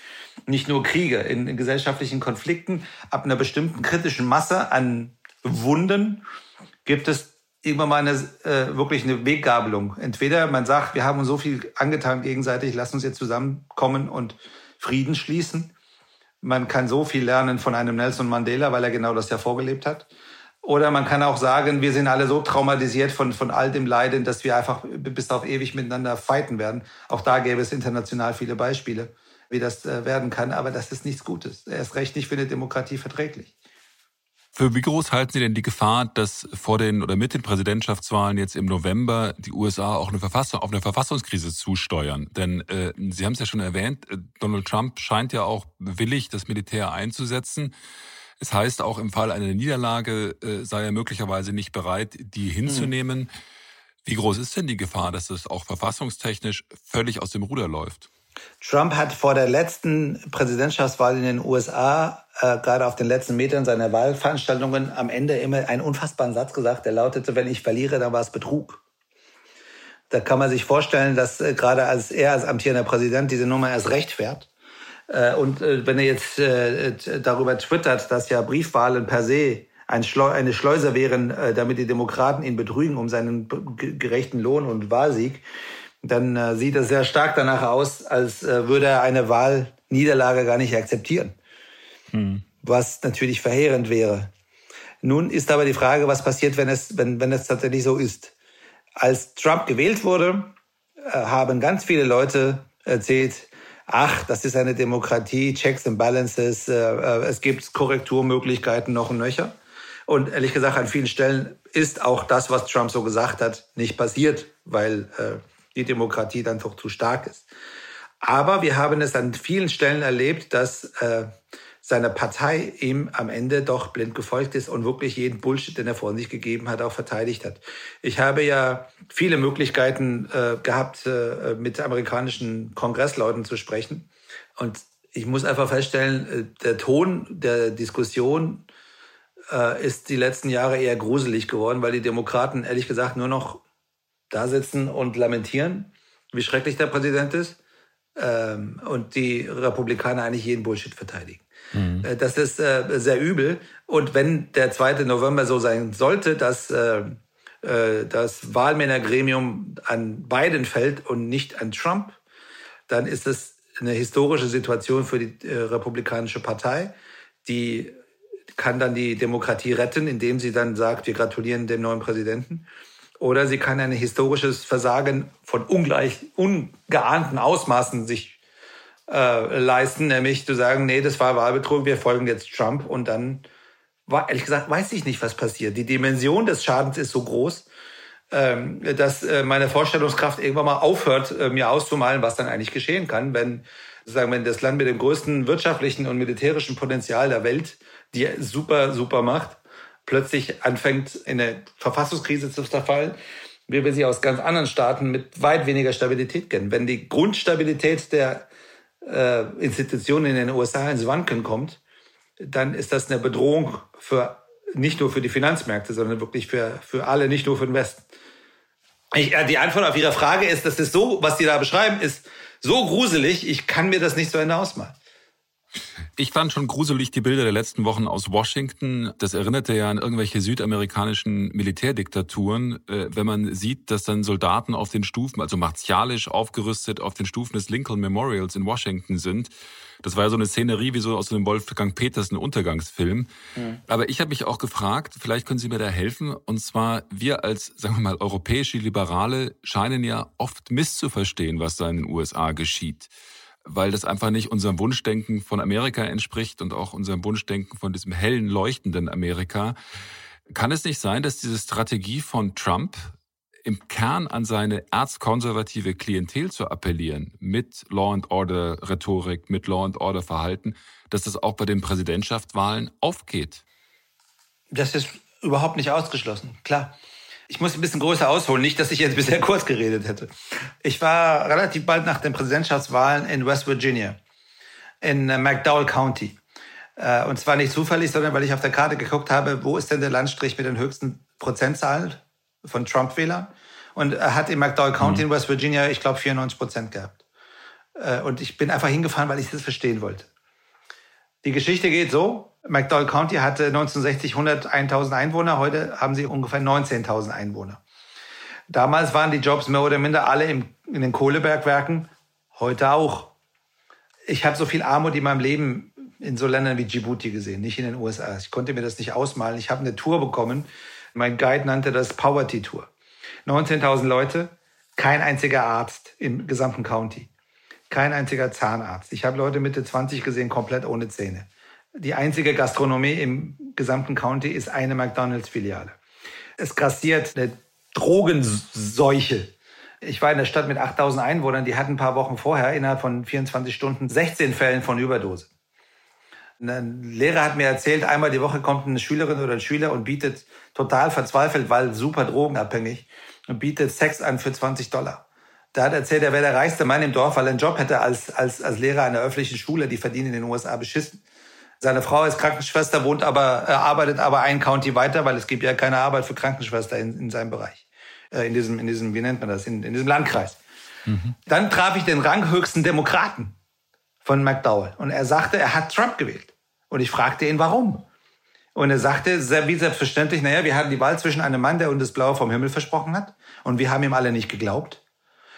nicht nur Kriege in, in gesellschaftlichen Konflikten ab einer bestimmten kritischen Masse an Wunden gibt es irgendwann mal eine, äh, wirklich eine Weggabelung. Entweder man sagt, wir haben uns so viel angetan gegenseitig, lass uns jetzt zusammenkommen und Frieden schließen man kann so viel lernen von einem Nelson Mandela, weil er genau das ja vorgelebt hat. Oder man kann auch sagen, wir sind alle so traumatisiert von, von all dem Leiden, dass wir einfach bis auf ewig miteinander fighten werden. Auch da gäbe es international viele Beispiele, wie das äh, werden kann. Aber das ist nichts Gutes. Er ist recht nicht für eine Demokratie verträglich. Für wie groß halten Sie denn die Gefahr, dass vor den oder mit den Präsidentschaftswahlen jetzt im November die USA auch eine Verfassung, auf eine Verfassungskrise zusteuern? Denn äh, Sie haben es ja schon erwähnt, äh, Donald Trump scheint ja auch willig, das Militär einzusetzen. Es heißt auch im Fall einer Niederlage äh, sei er möglicherweise nicht bereit, die hinzunehmen. Mhm. Wie groß ist denn die Gefahr, dass es auch verfassungstechnisch völlig aus dem Ruder läuft? Trump hat vor der letzten Präsidentschaftswahl in den USA, äh, gerade auf den letzten Metern seiner Wahlveranstaltungen, am Ende immer einen unfassbaren Satz gesagt, der lautete, wenn ich verliere, dann war es Betrug. Da kann man sich vorstellen, dass äh, gerade als er als amtierender Präsident diese Nummer erst recht fährt. Äh, und äh, wenn er jetzt äh, darüber twittert, dass ja Briefwahlen per se ein Schleu eine Schleuse wären, äh, damit die Demokraten ihn betrügen um seinen gerechten Lohn und Wahlsieg, dann äh, sieht es sehr stark danach aus, als äh, würde er eine Wahlniederlage gar nicht akzeptieren. Hm. Was natürlich verheerend wäre. Nun ist aber die Frage, was passiert, wenn es, wenn, wenn es tatsächlich so ist. Als Trump gewählt wurde, äh, haben ganz viele Leute erzählt, ach, das ist eine Demokratie, Checks and Balances, äh, äh, es gibt Korrekturmöglichkeiten noch und nöcher. Und ehrlich gesagt, an vielen Stellen ist auch das, was Trump so gesagt hat, nicht passiert, weil äh, die Demokratie dann doch zu stark ist. Aber wir haben es an vielen Stellen erlebt, dass äh, seine Partei ihm am Ende doch blind gefolgt ist und wirklich jeden Bullshit, den er vor sich gegeben hat, auch verteidigt hat. Ich habe ja viele Möglichkeiten äh, gehabt, äh, mit amerikanischen Kongressleuten zu sprechen. Und ich muss einfach feststellen, äh, der Ton der Diskussion äh, ist die letzten Jahre eher gruselig geworden, weil die Demokraten ehrlich gesagt nur noch da sitzen und lamentieren, wie schrecklich der Präsident ist ähm, und die Republikaner eigentlich jeden Bullshit verteidigen. Mhm. Äh, das ist äh, sehr übel. Und wenn der 2. November so sein sollte, dass äh, äh, das Wahlmännergremium an Biden fällt und nicht an Trump, dann ist es eine historische Situation für die äh, Republikanische Partei. Die kann dann die Demokratie retten, indem sie dann sagt, wir gratulieren dem neuen Präsidenten oder sie kann ein historisches Versagen von ungleich, ungeahnten Ausmaßen sich äh, leisten, nämlich zu sagen, nee, das war Wahlbetrug, wir folgen jetzt Trump. Und dann war, ehrlich gesagt, weiß ich nicht, was passiert. Die Dimension des Schadens ist so groß, ähm, dass äh, meine Vorstellungskraft irgendwann mal aufhört, äh, mir auszumalen, was dann eigentlich geschehen kann, wenn, sozusagen, wenn das Land mit dem größten wirtschaftlichen und militärischen Potenzial der Welt die super, super Macht plötzlich anfängt, in eine Verfassungskrise zu verfallen, wie wir sie aus ganz anderen Staaten mit weit weniger Stabilität kennen. Wenn die Grundstabilität der äh, Institutionen in den USA ins Wanken kommt, dann ist das eine Bedrohung für nicht nur für die Finanzmärkte, sondern wirklich für, für alle, nicht nur für den Westen. Ich, äh, die Antwort auf Ihre Frage ist, dass das so, was Sie da beschreiben, ist so gruselig, ich kann mir das nicht zu Ende ausmalen. Ich fand schon gruselig die Bilder der letzten Wochen aus Washington. Das erinnerte ja an irgendwelche südamerikanischen Militärdiktaturen, äh, wenn man sieht, dass dann Soldaten auf den Stufen, also martialisch aufgerüstet, auf den Stufen des Lincoln Memorials in Washington sind. Das war ja so eine Szenerie wie so aus einem Wolfgang Petersen Untergangsfilm. Mhm. Aber ich habe mich auch gefragt, vielleicht können Sie mir da helfen. Und zwar, wir als, sagen wir mal, europäische Liberale scheinen ja oft misszuverstehen, was da in den USA geschieht weil das einfach nicht unserem Wunschdenken von Amerika entspricht und auch unserem Wunschdenken von diesem hellen, leuchtenden Amerika. Kann es nicht sein, dass diese Strategie von Trump im Kern an seine erzkonservative Klientel zu appellieren, mit Law and Order Rhetorik, mit Law and Order Verhalten, dass das auch bei den Präsidentschaftswahlen aufgeht? Das ist überhaupt nicht ausgeschlossen, klar. Ich muss ein bisschen größer ausholen, nicht, dass ich jetzt bisher [laughs] kurz geredet hätte. Ich war relativ bald nach den Präsidentschaftswahlen in West Virginia, in äh, McDowell County. Äh, und zwar nicht zufällig, sondern weil ich auf der Karte geguckt habe, wo ist denn der Landstrich mit den höchsten Prozentzahlen von Trump-Wählern. Und er hat in McDowell County mhm. in West Virginia, ich glaube, 94 Prozent gehabt. Äh, und ich bin einfach hingefahren, weil ich das verstehen wollte. Die Geschichte geht so. McDowell County hatte 1960 101.000 Einwohner, heute haben sie ungefähr 19.000 Einwohner. Damals waren die Jobs mehr oder minder alle im, in den Kohlebergwerken, heute auch. Ich habe so viel Armut in meinem Leben in so Ländern wie Djibouti gesehen, nicht in den USA. Ich konnte mir das nicht ausmalen. Ich habe eine Tour bekommen. Mein Guide nannte das Poverty Tour. 19.000 Leute, kein einziger Arzt im gesamten County, kein einziger Zahnarzt. Ich habe Leute Mitte 20 gesehen, komplett ohne Zähne. Die einzige Gastronomie im gesamten County ist eine McDonalds-Filiale. Es grassiert eine Drogenseuche. Ich war in der Stadt mit 8000 Einwohnern, die hatten ein paar Wochen vorher innerhalb von 24 Stunden 16 Fällen von Überdose. Ein Lehrer hat mir erzählt, einmal die Woche kommt eine Schülerin oder ein Schüler und bietet total verzweifelt, weil super drogenabhängig und bietet Sex an für 20 Dollar. Da hat erzählt, er wäre der reichste Mann im Dorf, weil er einen Job hätte als, als, als Lehrer einer öffentlichen Schule. Die verdienen in den USA beschissen. Seine Frau ist Krankenschwester, wohnt aber, äh, arbeitet aber ein County weiter, weil es gibt ja keine Arbeit für Krankenschwester in, in seinem Bereich. Äh, in diesem, in diesem, wie nennt man das, in, in diesem Landkreis. Mhm. Dann traf ich den ranghöchsten Demokraten von McDowell. Und er sagte, er hat Trump gewählt. Und ich fragte ihn, warum? Und er sagte, sehr, wie selbstverständlich, naja, wir hatten die Wahl zwischen einem Mann, der uns das Blaue vom Himmel versprochen hat. Und wir haben ihm alle nicht geglaubt.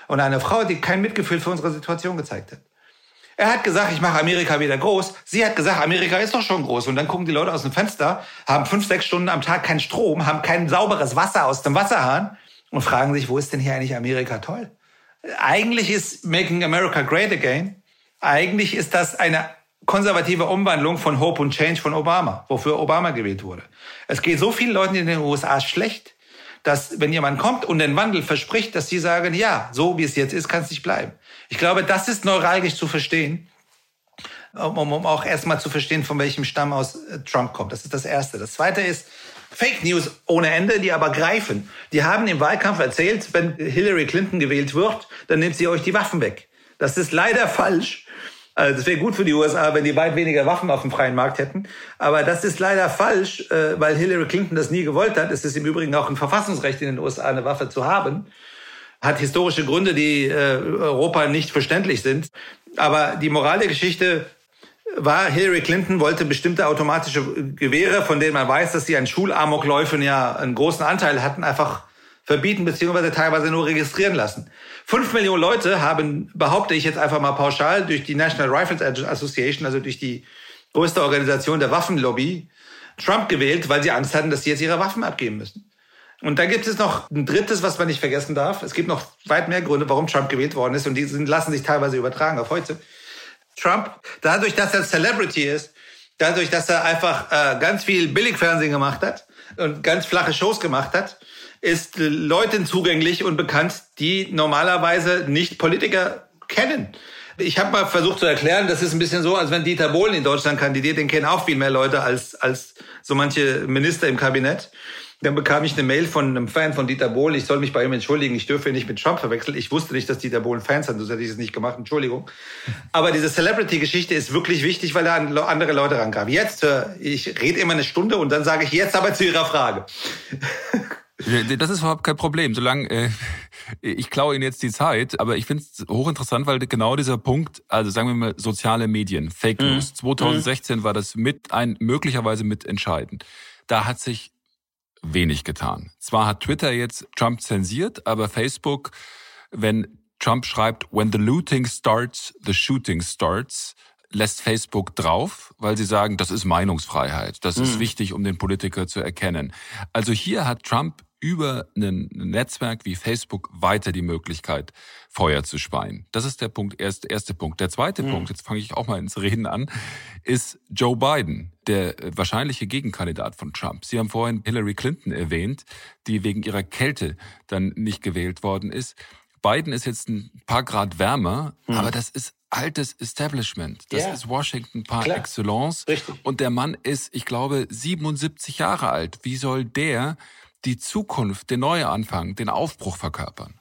Und einer Frau, die kein Mitgefühl für unsere Situation gezeigt hat. Er hat gesagt, ich mache Amerika wieder groß. Sie hat gesagt, Amerika ist doch schon groß. Und dann gucken die Leute aus dem Fenster, haben fünf, sechs Stunden am Tag keinen Strom, haben kein sauberes Wasser aus dem Wasserhahn und fragen sich, wo ist denn hier eigentlich Amerika toll? Eigentlich ist Making America Great Again, eigentlich ist das eine konservative Umwandlung von Hope und Change von Obama, wofür Obama gewählt wurde. Es geht so vielen Leuten in den USA schlecht, dass wenn jemand kommt und den Wandel verspricht, dass sie sagen, ja, so wie es jetzt ist, kann es nicht bleiben. Ich glaube, das ist neuralgisch zu verstehen, um, um auch erstmal zu verstehen, von welchem Stamm aus äh, Trump kommt. Das ist das Erste. Das Zweite ist Fake News ohne Ende, die aber greifen. Die haben im Wahlkampf erzählt, wenn Hillary Clinton gewählt wird, dann nimmt sie euch die Waffen weg. Das ist leider falsch. Also das wäre gut für die USA, wenn die weit weniger Waffen auf dem freien Markt hätten. Aber das ist leider falsch, äh, weil Hillary Clinton das nie gewollt hat. Es ist im Übrigen auch ein Verfassungsrecht in den USA, eine Waffe zu haben. Hat historische Gründe, die äh, Europa nicht verständlich sind. Aber die Moral der Geschichte war, Hillary Clinton wollte bestimmte automatische Gewehre, von denen man weiß, dass sie an Schulamokläufen ja einen großen Anteil hatten, einfach verbieten beziehungsweise teilweise nur registrieren lassen. Fünf Millionen Leute haben, behaupte ich jetzt einfach mal pauschal, durch die National Rifles Association, also durch die größte Organisation der Waffenlobby, Trump gewählt, weil sie Angst hatten, dass sie jetzt ihre Waffen abgeben müssen. Und dann gibt es noch ein drittes, was man nicht vergessen darf. Es gibt noch weit mehr Gründe, warum Trump gewählt worden ist und die sind, lassen sich teilweise übertragen auf heute. Trump, dadurch, dass er Celebrity ist, dadurch, dass er einfach äh, ganz viel Billigfernsehen gemacht hat und ganz flache Shows gemacht hat, ist Leuten zugänglich und bekannt, die normalerweise nicht Politiker kennen. Ich habe mal versucht zu erklären, das ist ein bisschen so, als wenn Dieter Bohlen in Deutschland kandidiert, den kennen auch viel mehr Leute als, als so manche Minister im Kabinett. Dann bekam ich eine Mail von einem Fan von Dieter Bohlen, ich soll mich bei ihm entschuldigen, ich dürfe ihn nicht mit Trump verwechseln. Ich wusste nicht, dass Dieter Bohlen Fans hat, sonst hätte ich es nicht gemacht, Entschuldigung. Aber diese Celebrity-Geschichte ist wirklich wichtig, weil da andere Leute rankamen. Jetzt, äh, ich rede immer eine Stunde und dann sage ich jetzt aber zu Ihrer Frage. Das ist überhaupt kein Problem, solange äh, ich klaue Ihnen jetzt die Zeit, aber ich finde es hochinteressant, weil genau dieser Punkt, also sagen wir mal soziale Medien, Fake mhm. News, mhm. 2016 war das mit ein möglicherweise mitentscheidend. Da hat sich wenig getan. Zwar hat Twitter jetzt Trump zensiert, aber Facebook, wenn Trump schreibt, when the looting starts, the shooting starts, lässt Facebook drauf, weil sie sagen, das ist Meinungsfreiheit. Das mhm. ist wichtig, um den Politiker zu erkennen. Also hier hat Trump über ein Netzwerk wie Facebook weiter die Möglichkeit, Feuer zu speien. Das ist der Punkt, erste, erste Punkt. Der zweite mhm. Punkt, jetzt fange ich auch mal ins Reden an, ist Joe Biden, der wahrscheinliche Gegenkandidat von Trump. Sie haben vorhin Hillary Clinton erwähnt, die wegen ihrer Kälte dann nicht gewählt worden ist. Biden ist jetzt ein paar Grad wärmer, mhm. aber das ist altes Establishment. Das ja. ist Washington par Klar. excellence. Richtig. Und der Mann ist, ich glaube, 77 Jahre alt. Wie soll der die Zukunft, den Neuanfang, den Aufbruch verkörpern?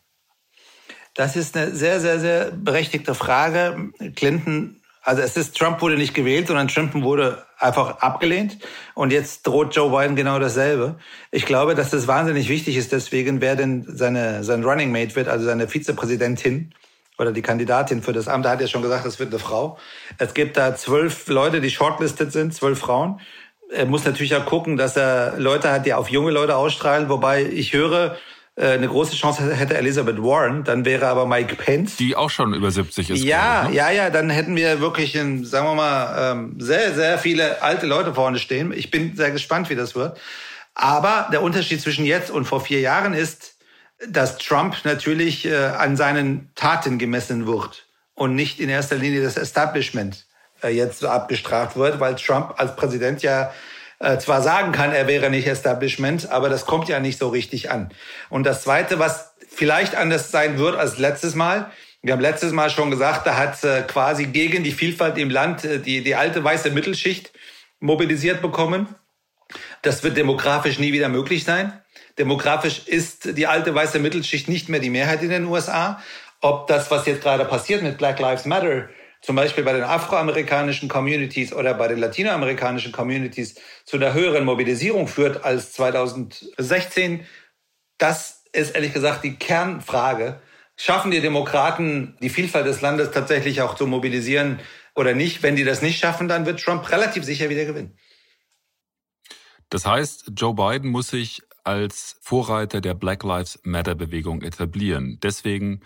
Das ist eine sehr, sehr, sehr berechtigte Frage. Clinton, also es ist, Trump wurde nicht gewählt, sondern Trump wurde einfach abgelehnt. Und jetzt droht Joe Biden genau dasselbe. Ich glaube, dass das wahnsinnig wichtig ist, deswegen, wer denn seine, sein Running Mate wird, also seine Vizepräsidentin oder die Kandidatin für das Amt, da hat ja schon gesagt, das wird eine Frau. Es gibt da zwölf Leute, die shortlisted sind, zwölf Frauen er muss natürlich auch gucken, dass er Leute hat, die auf junge Leute ausstrahlen. Wobei ich höre, eine große Chance hätte Elizabeth Warren, dann wäre aber Mike Pence. Die auch schon über 70 ist. Ja, ne? ja, ja, dann hätten wir wirklich, in, sagen wir mal, ähm, sehr, sehr viele alte Leute vorne stehen. Ich bin sehr gespannt, wie das wird. Aber der Unterschied zwischen jetzt und vor vier Jahren ist, dass Trump natürlich äh, an seinen Taten gemessen wird und nicht in erster Linie das Establishment. Äh, jetzt so abgestraft wird, weil Trump als Präsident ja äh, zwar sagen kann, er wäre nicht Establishment, aber das kommt ja nicht so richtig an. Und das Zweite, was vielleicht anders sein wird als letztes Mal, wir haben letztes Mal schon gesagt, da hat äh, quasi gegen die Vielfalt im Land äh, die, die alte weiße Mittelschicht mobilisiert bekommen. Das wird demografisch nie wieder möglich sein. Demografisch ist die alte weiße Mittelschicht nicht mehr die Mehrheit in den USA. Ob das, was jetzt gerade passiert mit Black Lives Matter, zum Beispiel bei den afroamerikanischen Communities oder bei den latinoamerikanischen Communities zu einer höheren Mobilisierung führt als 2016, das ist ehrlich gesagt die Kernfrage. Schaffen die Demokraten die Vielfalt des Landes tatsächlich auch zu mobilisieren oder nicht? Wenn die das nicht schaffen, dann wird Trump relativ sicher wieder gewinnen. Das heißt, Joe Biden muss sich als Vorreiter der Black Lives Matter Bewegung etablieren. Deswegen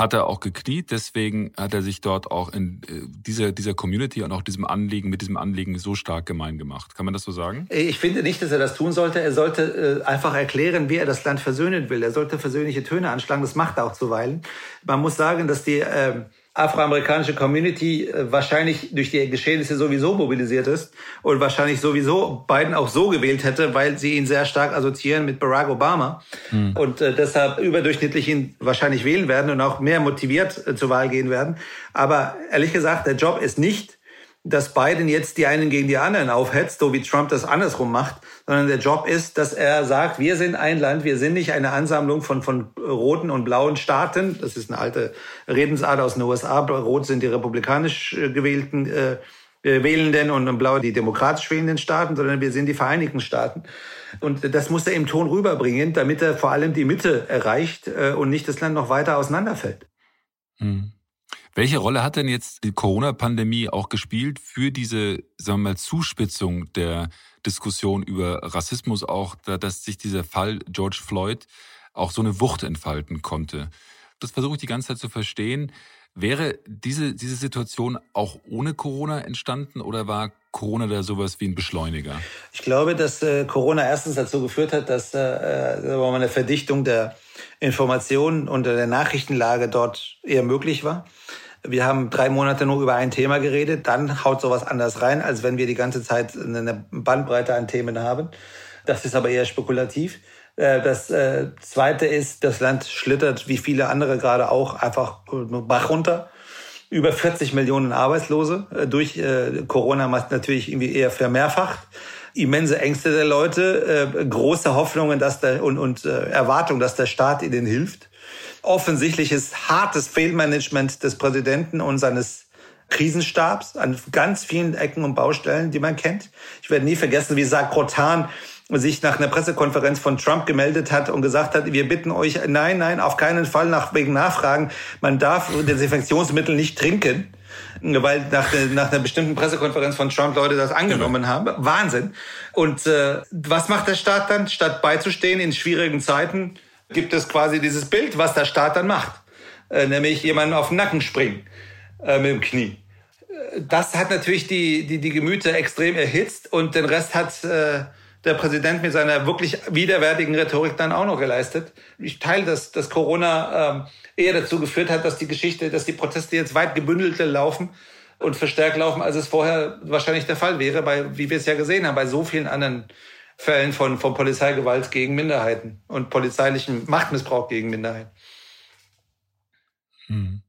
hat er auch gekniet. Deswegen hat er sich dort auch in äh, dieser, dieser Community und auch diesem Anliegen, mit diesem Anliegen so stark gemein gemacht. Kann man das so sagen? Ich finde nicht, dass er das tun sollte. Er sollte äh, einfach erklären, wie er das Land versöhnen will. Er sollte versöhnliche Töne anschlagen. Das macht er auch zuweilen. Man muss sagen, dass die, äh, afroamerikanische Community äh, wahrscheinlich durch die Geschehnisse sowieso mobilisiert ist und wahrscheinlich sowieso Biden auch so gewählt hätte, weil sie ihn sehr stark assoziieren mit Barack Obama hm. und äh, deshalb überdurchschnittlich ihn wahrscheinlich wählen werden und auch mehr motiviert äh, zur Wahl gehen werden. Aber ehrlich gesagt, der Job ist nicht dass Biden jetzt die einen gegen die anderen aufhetzt, so wie Trump das andersrum macht, sondern der Job ist, dass er sagt, wir sind ein Land, wir sind nicht eine Ansammlung von, von roten und blauen Staaten. Das ist eine alte Redensart aus den USA. Rot sind die republikanisch äh, gewählten äh, äh, Wählenden und blau die demokratisch wählenden Staaten, sondern wir sind die Vereinigten Staaten. Und das muss er im Ton rüberbringen, damit er vor allem die Mitte erreicht äh, und nicht das Land noch weiter auseinanderfällt. Hm. Welche Rolle hat denn jetzt die Corona-Pandemie auch gespielt für diese, sagen wir mal, Zuspitzung der Diskussion über Rassismus auch, dass sich dieser Fall George Floyd auch so eine Wucht entfalten konnte? Das versuche ich die ganze Zeit zu verstehen. Wäre diese, diese Situation auch ohne Corona entstanden oder war Corona da sowas wie ein Beschleuniger? Ich glaube, dass äh, Corona erstens dazu geführt hat, dass äh, äh eine Verdichtung der Informationen und der Nachrichtenlage dort eher möglich war. Wir haben drei Monate nur über ein Thema geredet, dann haut sowas anders rein, als wenn wir die ganze Zeit eine Bandbreite an Themen haben. Das ist aber eher spekulativ. Äh, das äh, Zweite ist, das Land schlittert, wie viele andere gerade auch, einfach Bach runter. Über 40 Millionen Arbeitslose. Äh, durch Corona natürlich irgendwie eher vermehrfacht. Immense Ängste der Leute, äh, große Hoffnungen dass der, und, und äh, Erwartungen, dass der Staat ihnen hilft. Offensichtliches hartes Fehlmanagement des Präsidenten und seines Krisenstabs an ganz vielen Ecken und Baustellen, die man kennt. Ich werde nie vergessen, wie Sark Rotan sich nach einer Pressekonferenz von Trump gemeldet hat und gesagt hat, wir bitten euch, nein, nein, auf keinen Fall nach, wegen Nachfragen, man darf Desinfektionsmittel nicht trinken weil nach, nach einer bestimmten Pressekonferenz von Trump Leute das angenommen haben. Wahnsinn. Und äh, was macht der Staat dann? Statt beizustehen in schwierigen Zeiten, gibt es quasi dieses Bild, was der Staat dann macht. Äh, nämlich jemanden auf den Nacken springen äh, mit dem Knie. Das hat natürlich die, die, die Gemüter extrem erhitzt und den Rest hat äh, der Präsident mit seiner wirklich widerwärtigen Rhetorik dann auch noch geleistet. Ich teile, dass, dass Corona ähm, eher dazu geführt hat, dass die Geschichte, dass die Proteste jetzt weit gebündelter laufen und verstärkt laufen, als es vorher wahrscheinlich der Fall wäre, bei, wie wir es ja gesehen haben, bei so vielen anderen Fällen von, von Polizeigewalt gegen Minderheiten und polizeilichem Machtmissbrauch gegen Minderheiten. Hm.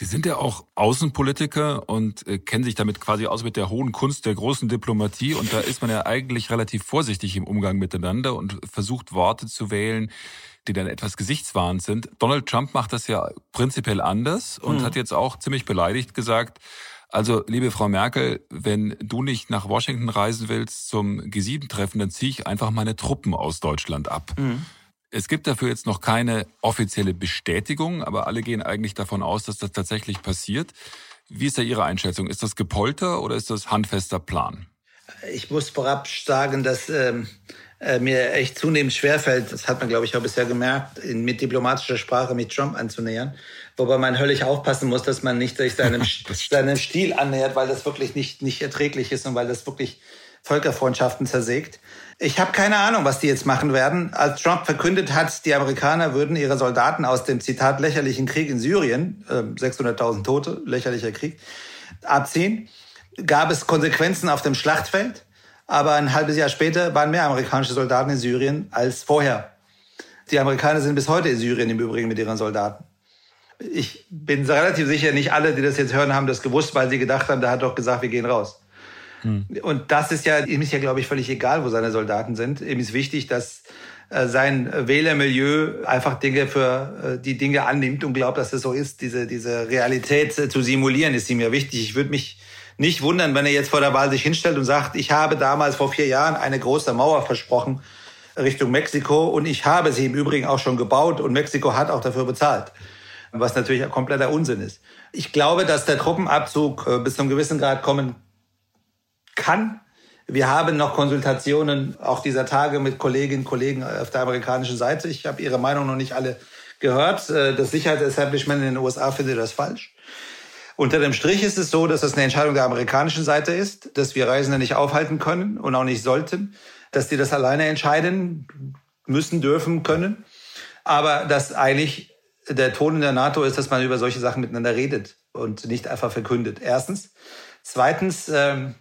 Sie sind ja auch Außenpolitiker und äh, kennen sich damit quasi aus mit der hohen Kunst der großen Diplomatie. Und da ist man ja eigentlich relativ vorsichtig im Umgang miteinander und versucht Worte zu wählen, die dann etwas gesichtswahrend sind. Donald Trump macht das ja prinzipiell anders und hm. hat jetzt auch ziemlich beleidigt gesagt, also, liebe Frau Merkel, wenn du nicht nach Washington reisen willst zum G7-Treffen, dann ziehe ich einfach meine Truppen aus Deutschland ab. Mhm. Es gibt dafür jetzt noch keine offizielle Bestätigung, aber alle gehen eigentlich davon aus, dass das tatsächlich passiert. Wie ist da Ihre Einschätzung? Ist das Gepolter oder ist das handfester Plan? Ich muss vorab sagen, dass ähm, äh, mir echt zunehmend schwerfällt, das hat man, glaube ich, auch bisher gemerkt, in, mit diplomatischer Sprache mit Trump anzunähern. Wobei man höllisch aufpassen muss, dass man nicht sich seinem, [laughs] seinem Stil annähert, weil das wirklich nicht, nicht erträglich ist und weil das wirklich Völkerfreundschaften zersägt. Ich habe keine Ahnung, was die jetzt machen werden. Als Trump verkündet hat, die Amerikaner würden ihre Soldaten aus dem Zitat lächerlichen Krieg in Syrien, äh, 600.000 Tote, lächerlicher Krieg, abziehen, gab es Konsequenzen auf dem Schlachtfeld. Aber ein halbes Jahr später waren mehr amerikanische Soldaten in Syrien als vorher. Die Amerikaner sind bis heute in Syrien im Übrigen mit ihren Soldaten. Ich bin relativ sicher, nicht alle, die das jetzt hören, haben das gewusst, weil sie gedacht haben, der hat doch gesagt, wir gehen raus. Hm. Und das ist ja, ihm ist ja, glaube ich, völlig egal, wo seine Soldaten sind. Ihm ist wichtig, dass äh, sein Wählermilieu einfach Dinge für äh, die Dinge annimmt und glaubt, dass es so ist. Diese, diese Realität äh, zu simulieren ist ihm ja wichtig. Ich würde mich nicht wundern, wenn er jetzt vor der Wahl sich hinstellt und sagt, ich habe damals vor vier Jahren eine große Mauer versprochen Richtung Mexiko und ich habe sie im Übrigen auch schon gebaut und Mexiko hat auch dafür bezahlt. Was natürlich ein kompletter Unsinn ist. Ich glaube, dass der Truppenabzug bis zu einem gewissen Grad kommen kann. Wir haben noch Konsultationen auch dieser Tage mit Kolleginnen und Kollegen auf der amerikanischen Seite. Ich habe ihre Meinung noch nicht alle gehört. Äh, das Sicherheitsestablishment in den USA findet das falsch. Unter dem Strich ist es so, dass das eine Entscheidung der amerikanischen Seite ist, dass wir Reisende nicht aufhalten können und auch nicht sollten, dass die das alleine entscheiden müssen, dürfen, können. Aber dass eigentlich der Ton in der NATO ist, dass man über solche Sachen miteinander redet und nicht einfach verkündet. Erstens. Zweitens, ähm,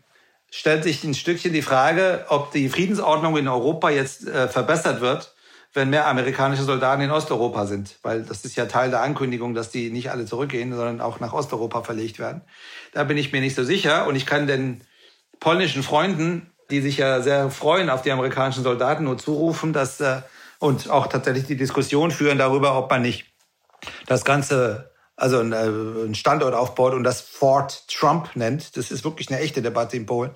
stellt sich ein Stückchen die Frage, ob die Friedensordnung in Europa jetzt äh, verbessert wird, wenn mehr amerikanische Soldaten in Osteuropa sind. Weil das ist ja Teil der Ankündigung, dass die nicht alle zurückgehen, sondern auch nach Osteuropa verlegt werden. Da bin ich mir nicht so sicher. Und ich kann den polnischen Freunden, die sich ja sehr freuen auf die amerikanischen Soldaten, nur zurufen, dass äh, und auch tatsächlich die Diskussion führen darüber, ob man nicht das Ganze also ein, äh, Standort aufbaut und das Fort Trump nennt. Das ist wirklich eine echte Debatte in Polen.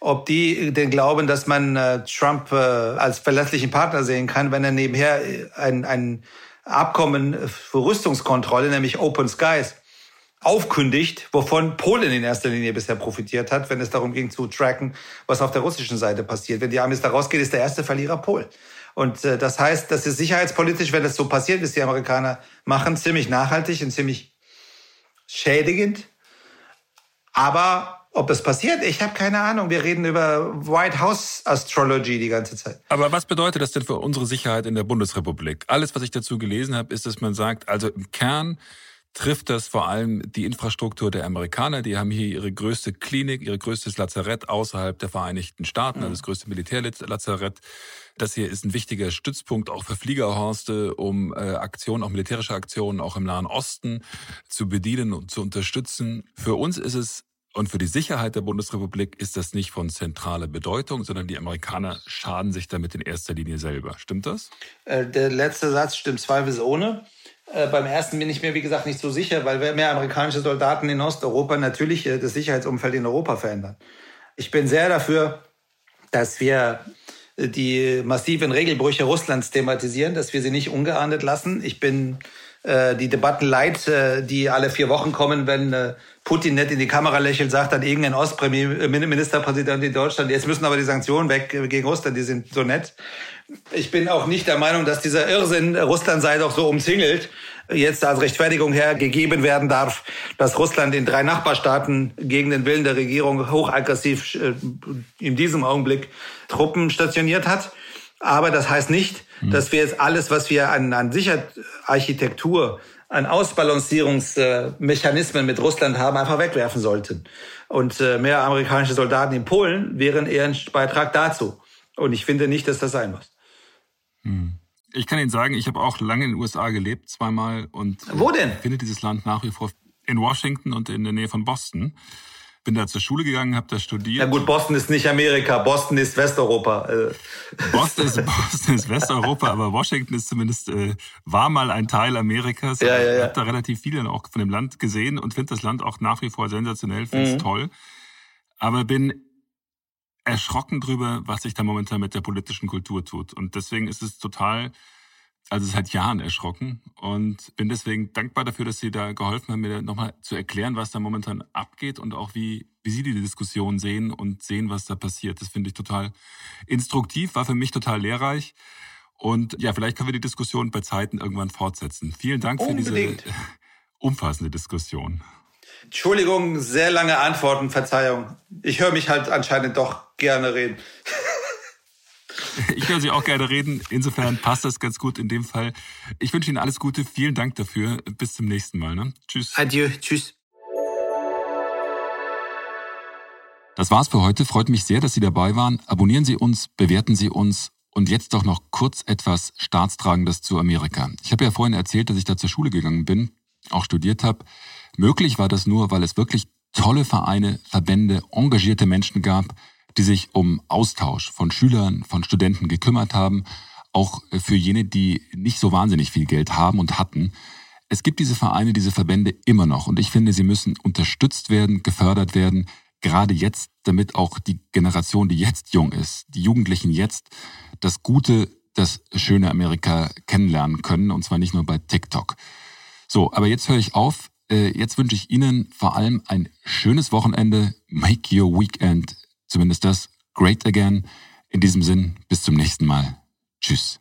Ob die den glauben, dass man äh, Trump äh, als verlässlichen Partner sehen kann, wenn er nebenher ein, ein Abkommen für Rüstungskontrolle, nämlich Open Skies, aufkündigt, wovon Polen in erster Linie bisher profitiert hat, wenn es darum ging zu tracken, was auf der russischen Seite passiert. Wenn die Amis da rausgehen, ist der erste Verlierer Polen. Und äh, das heißt, das ist sicherheitspolitisch, wenn das so passiert, wie es die Amerikaner machen, ziemlich nachhaltig und ziemlich schädigend. Aber ob es passiert, ich habe keine Ahnung. Wir reden über White House Astrology die ganze Zeit. Aber was bedeutet das denn für unsere Sicherheit in der Bundesrepublik? Alles, was ich dazu gelesen habe, ist, dass man sagt, also im Kern trifft das vor allem die Infrastruktur der Amerikaner. Die haben hier ihre größte Klinik, ihr größtes Lazarett außerhalb der Vereinigten Staaten, also das größte Militärlazarett. Das hier ist ein wichtiger Stützpunkt auch für Fliegerhorste, um äh, Aktionen, auch militärische Aktionen, auch im Nahen Osten zu bedienen und zu unterstützen. Für uns ist es Und für die Sicherheit der Bundesrepublik ist das nicht von zentraler Bedeutung, sondern die Amerikaner schaden sich damit in erster Linie selber. Stimmt das? Äh, der letzte Satz stimmt zweifelsohne. Äh, beim ersten bin ich mir, wie gesagt, nicht so sicher, weil mehr amerikanische Soldaten in Osteuropa natürlich äh, das Sicherheitsumfeld in Europa verändern. Ich bin sehr dafür, dass wir die massiven Regelbrüche Russlands thematisieren, dass wir sie nicht ungeahndet lassen. Ich bin äh, die Debatten leid, äh, die alle vier Wochen kommen, wenn äh, Putin nicht in die Kamera lächelt, sagt dann irgendein Ostministerpräsident in Deutschland, jetzt müssen aber die Sanktionen weg gegen Russland, die sind so nett. Ich bin auch nicht der Meinung, dass dieser Irrsinn, Russland sei doch so umzingelt, jetzt als Rechtfertigung hergegeben werden darf, dass Russland in drei Nachbarstaaten gegen den Willen der Regierung hochaggressiv äh, in diesem Augenblick Truppen stationiert hat. Aber das heißt nicht, mhm. dass wir jetzt alles, was wir an, an Sicherheitsarchitektur, an Ausbalancierungsmechanismen mit Russland haben, einfach wegwerfen sollten. Und äh, mehr amerikanische Soldaten in Polen wären eher ein Beitrag dazu. Und ich finde nicht, dass das sein muss. Mhm. Ich kann Ihnen sagen, ich habe auch lange in den USA gelebt, zweimal. Und Wo denn? finde dieses Land nach wie vor in Washington und in der Nähe von Boston. Bin da zur Schule gegangen, habe da studiert. Ja gut, Boston ist nicht Amerika, Boston ist Westeuropa. Äh. Boston ist, [laughs] Boston ist Westeuropa, aber Washington ist zumindest, äh, war mal ein Teil Amerikas. Ja, ja, ja. Ich habe da relativ viel dann auch von dem Land gesehen und finde das Land auch nach wie vor sensationell, finde es mhm. toll. Aber bin erschrocken drüber, was sich da momentan mit der politischen Kultur tut. Und deswegen ist es total, also seit Jahren erschrocken und bin deswegen dankbar dafür, dass Sie da geholfen haben, mir nochmal zu erklären, was da momentan abgeht und auch wie, wie Sie die Diskussion sehen und sehen, was da passiert. Das finde ich total instruktiv, war für mich total lehrreich. Und ja, vielleicht können wir die Diskussion bei Zeiten irgendwann fortsetzen. Vielen Dank Unbedingt. für diese [laughs] umfassende Diskussion. Entschuldigung, sehr lange Antworten, Verzeihung. Ich höre mich halt anscheinend doch gerne reden. [laughs] Ich höre Sie auch gerne reden. Insofern passt das ganz gut in dem Fall. Ich wünsche Ihnen alles Gute. Vielen Dank dafür. Bis zum nächsten Mal. Ne? Tschüss. Adieu. Tschüss. Das war's für heute. Freut mich sehr, dass Sie dabei waren. Abonnieren Sie uns, bewerten Sie uns. Und jetzt doch noch kurz etwas Staatstragendes zu Amerika. Ich habe ja vorhin erzählt, dass ich da zur Schule gegangen bin, auch studiert habe. Möglich war das nur, weil es wirklich tolle Vereine, Verbände, engagierte Menschen gab, die sich um Austausch von Schülern, von Studenten gekümmert haben, auch für jene, die nicht so wahnsinnig viel Geld haben und hatten. Es gibt diese Vereine, diese Verbände immer noch und ich finde, sie müssen unterstützt werden, gefördert werden, gerade jetzt, damit auch die Generation, die jetzt jung ist, die Jugendlichen jetzt das gute, das schöne Amerika kennenlernen können und zwar nicht nur bei TikTok. So, aber jetzt höre ich auf. Äh, jetzt wünsche ich Ihnen vor allem ein schönes Wochenende. Make your weekend, zumindest das, great again. In diesem Sinn, bis zum nächsten Mal. Tschüss.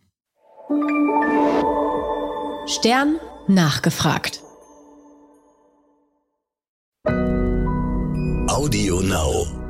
Stern nachgefragt. Audio Now.